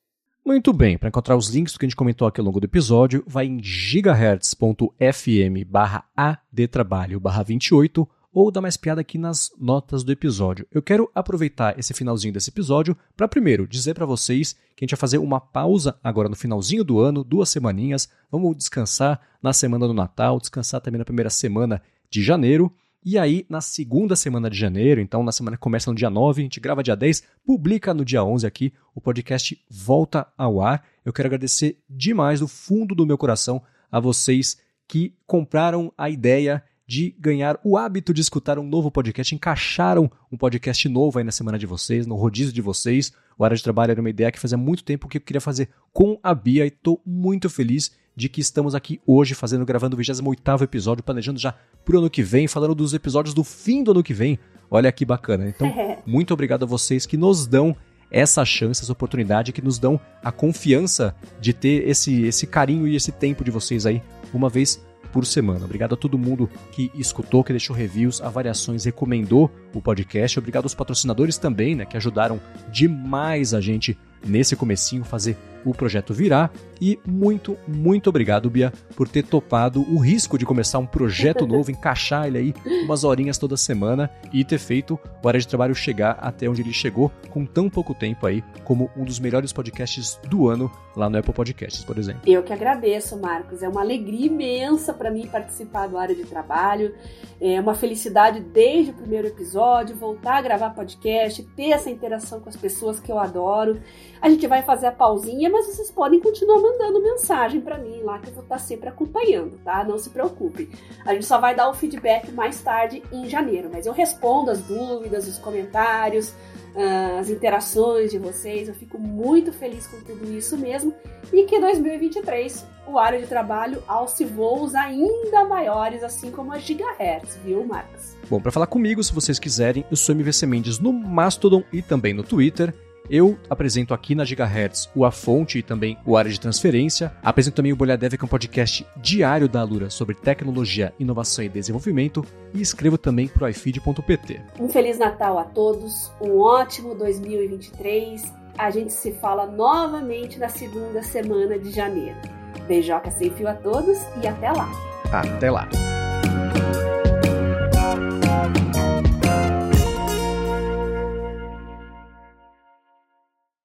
Muito bem, para encontrar os links do que a gente comentou aqui ao longo do episódio, vai em gigahertz.fm barra adtrabalho barra 28 ou dá mais piada aqui nas notas do episódio. Eu quero aproveitar esse finalzinho desse episódio para primeiro dizer para vocês que a gente vai fazer uma pausa agora no finalzinho do ano, duas semaninhas. Vamos descansar na semana do Natal, descansar também na primeira semana de janeiro. E aí, na segunda semana de janeiro, então na semana que começa no dia 9, a gente grava dia 10, publica no dia 11 aqui, o podcast volta ao ar. Eu quero agradecer demais do fundo do meu coração a vocês que compraram a ideia de ganhar o hábito de escutar um novo podcast, encaixaram um podcast novo aí na semana de vocês, no rodízio de vocês. O Área de Trabalho era uma ideia que fazia muito tempo que eu queria fazer com a Bia e estou muito feliz de que estamos aqui hoje fazendo, gravando o 28 episódio, planejando já pro ano que vem, falando dos episódios do fim do ano que vem. Olha que bacana. Então, muito obrigado a vocês que nos dão essa chance, essa oportunidade, que nos dão a confiança de ter esse, esse carinho e esse tempo de vocês aí, uma vez por semana. Obrigado a todo mundo que escutou, que deixou reviews, avaliações, recomendou o podcast. Obrigado aos patrocinadores também, né, que ajudaram demais a gente nesse comecinho fazer o projeto virar. E muito, muito obrigado, Bia, por ter topado o risco de começar um projeto novo, encaixar ele aí umas horinhas toda semana e ter feito o área de trabalho chegar até onde ele chegou com tão pouco tempo aí, como um dos melhores podcasts do ano lá no Apple Podcasts, por exemplo. Eu que agradeço, Marcos. É uma alegria imensa para mim participar do área de trabalho. É uma felicidade desde o primeiro episódio, voltar a gravar podcast, ter essa interação com as pessoas que eu adoro. A gente vai fazer a pausinha, mas vocês podem continuar mandando mensagem para mim lá que eu vou estar sempre acompanhando, tá? Não se preocupe. A gente só vai dar o feedback mais tarde em janeiro, mas eu respondo as dúvidas, os comentários, ah, as interações de vocês. Eu fico muito feliz com tudo isso mesmo e que 2023 o área de trabalho alce voos ainda maiores, assim como a Gigahertz, viu, Marcos? Bom, para falar comigo, se vocês quiserem, eu sou MVC Mendes no Mastodon e também no Twitter. Eu apresento aqui na Gigahertz o A Fonte e também o Área de Transferência. Apresento também o Bolha Dev, que é um podcast diário da Alura sobre tecnologia, inovação e desenvolvimento. E escrevo também para o ifeed.pt. Um Feliz Natal a todos, um ótimo 2023. A gente se fala novamente na segunda semana de janeiro. Beijoca sem fio a todos e até lá! Até lá!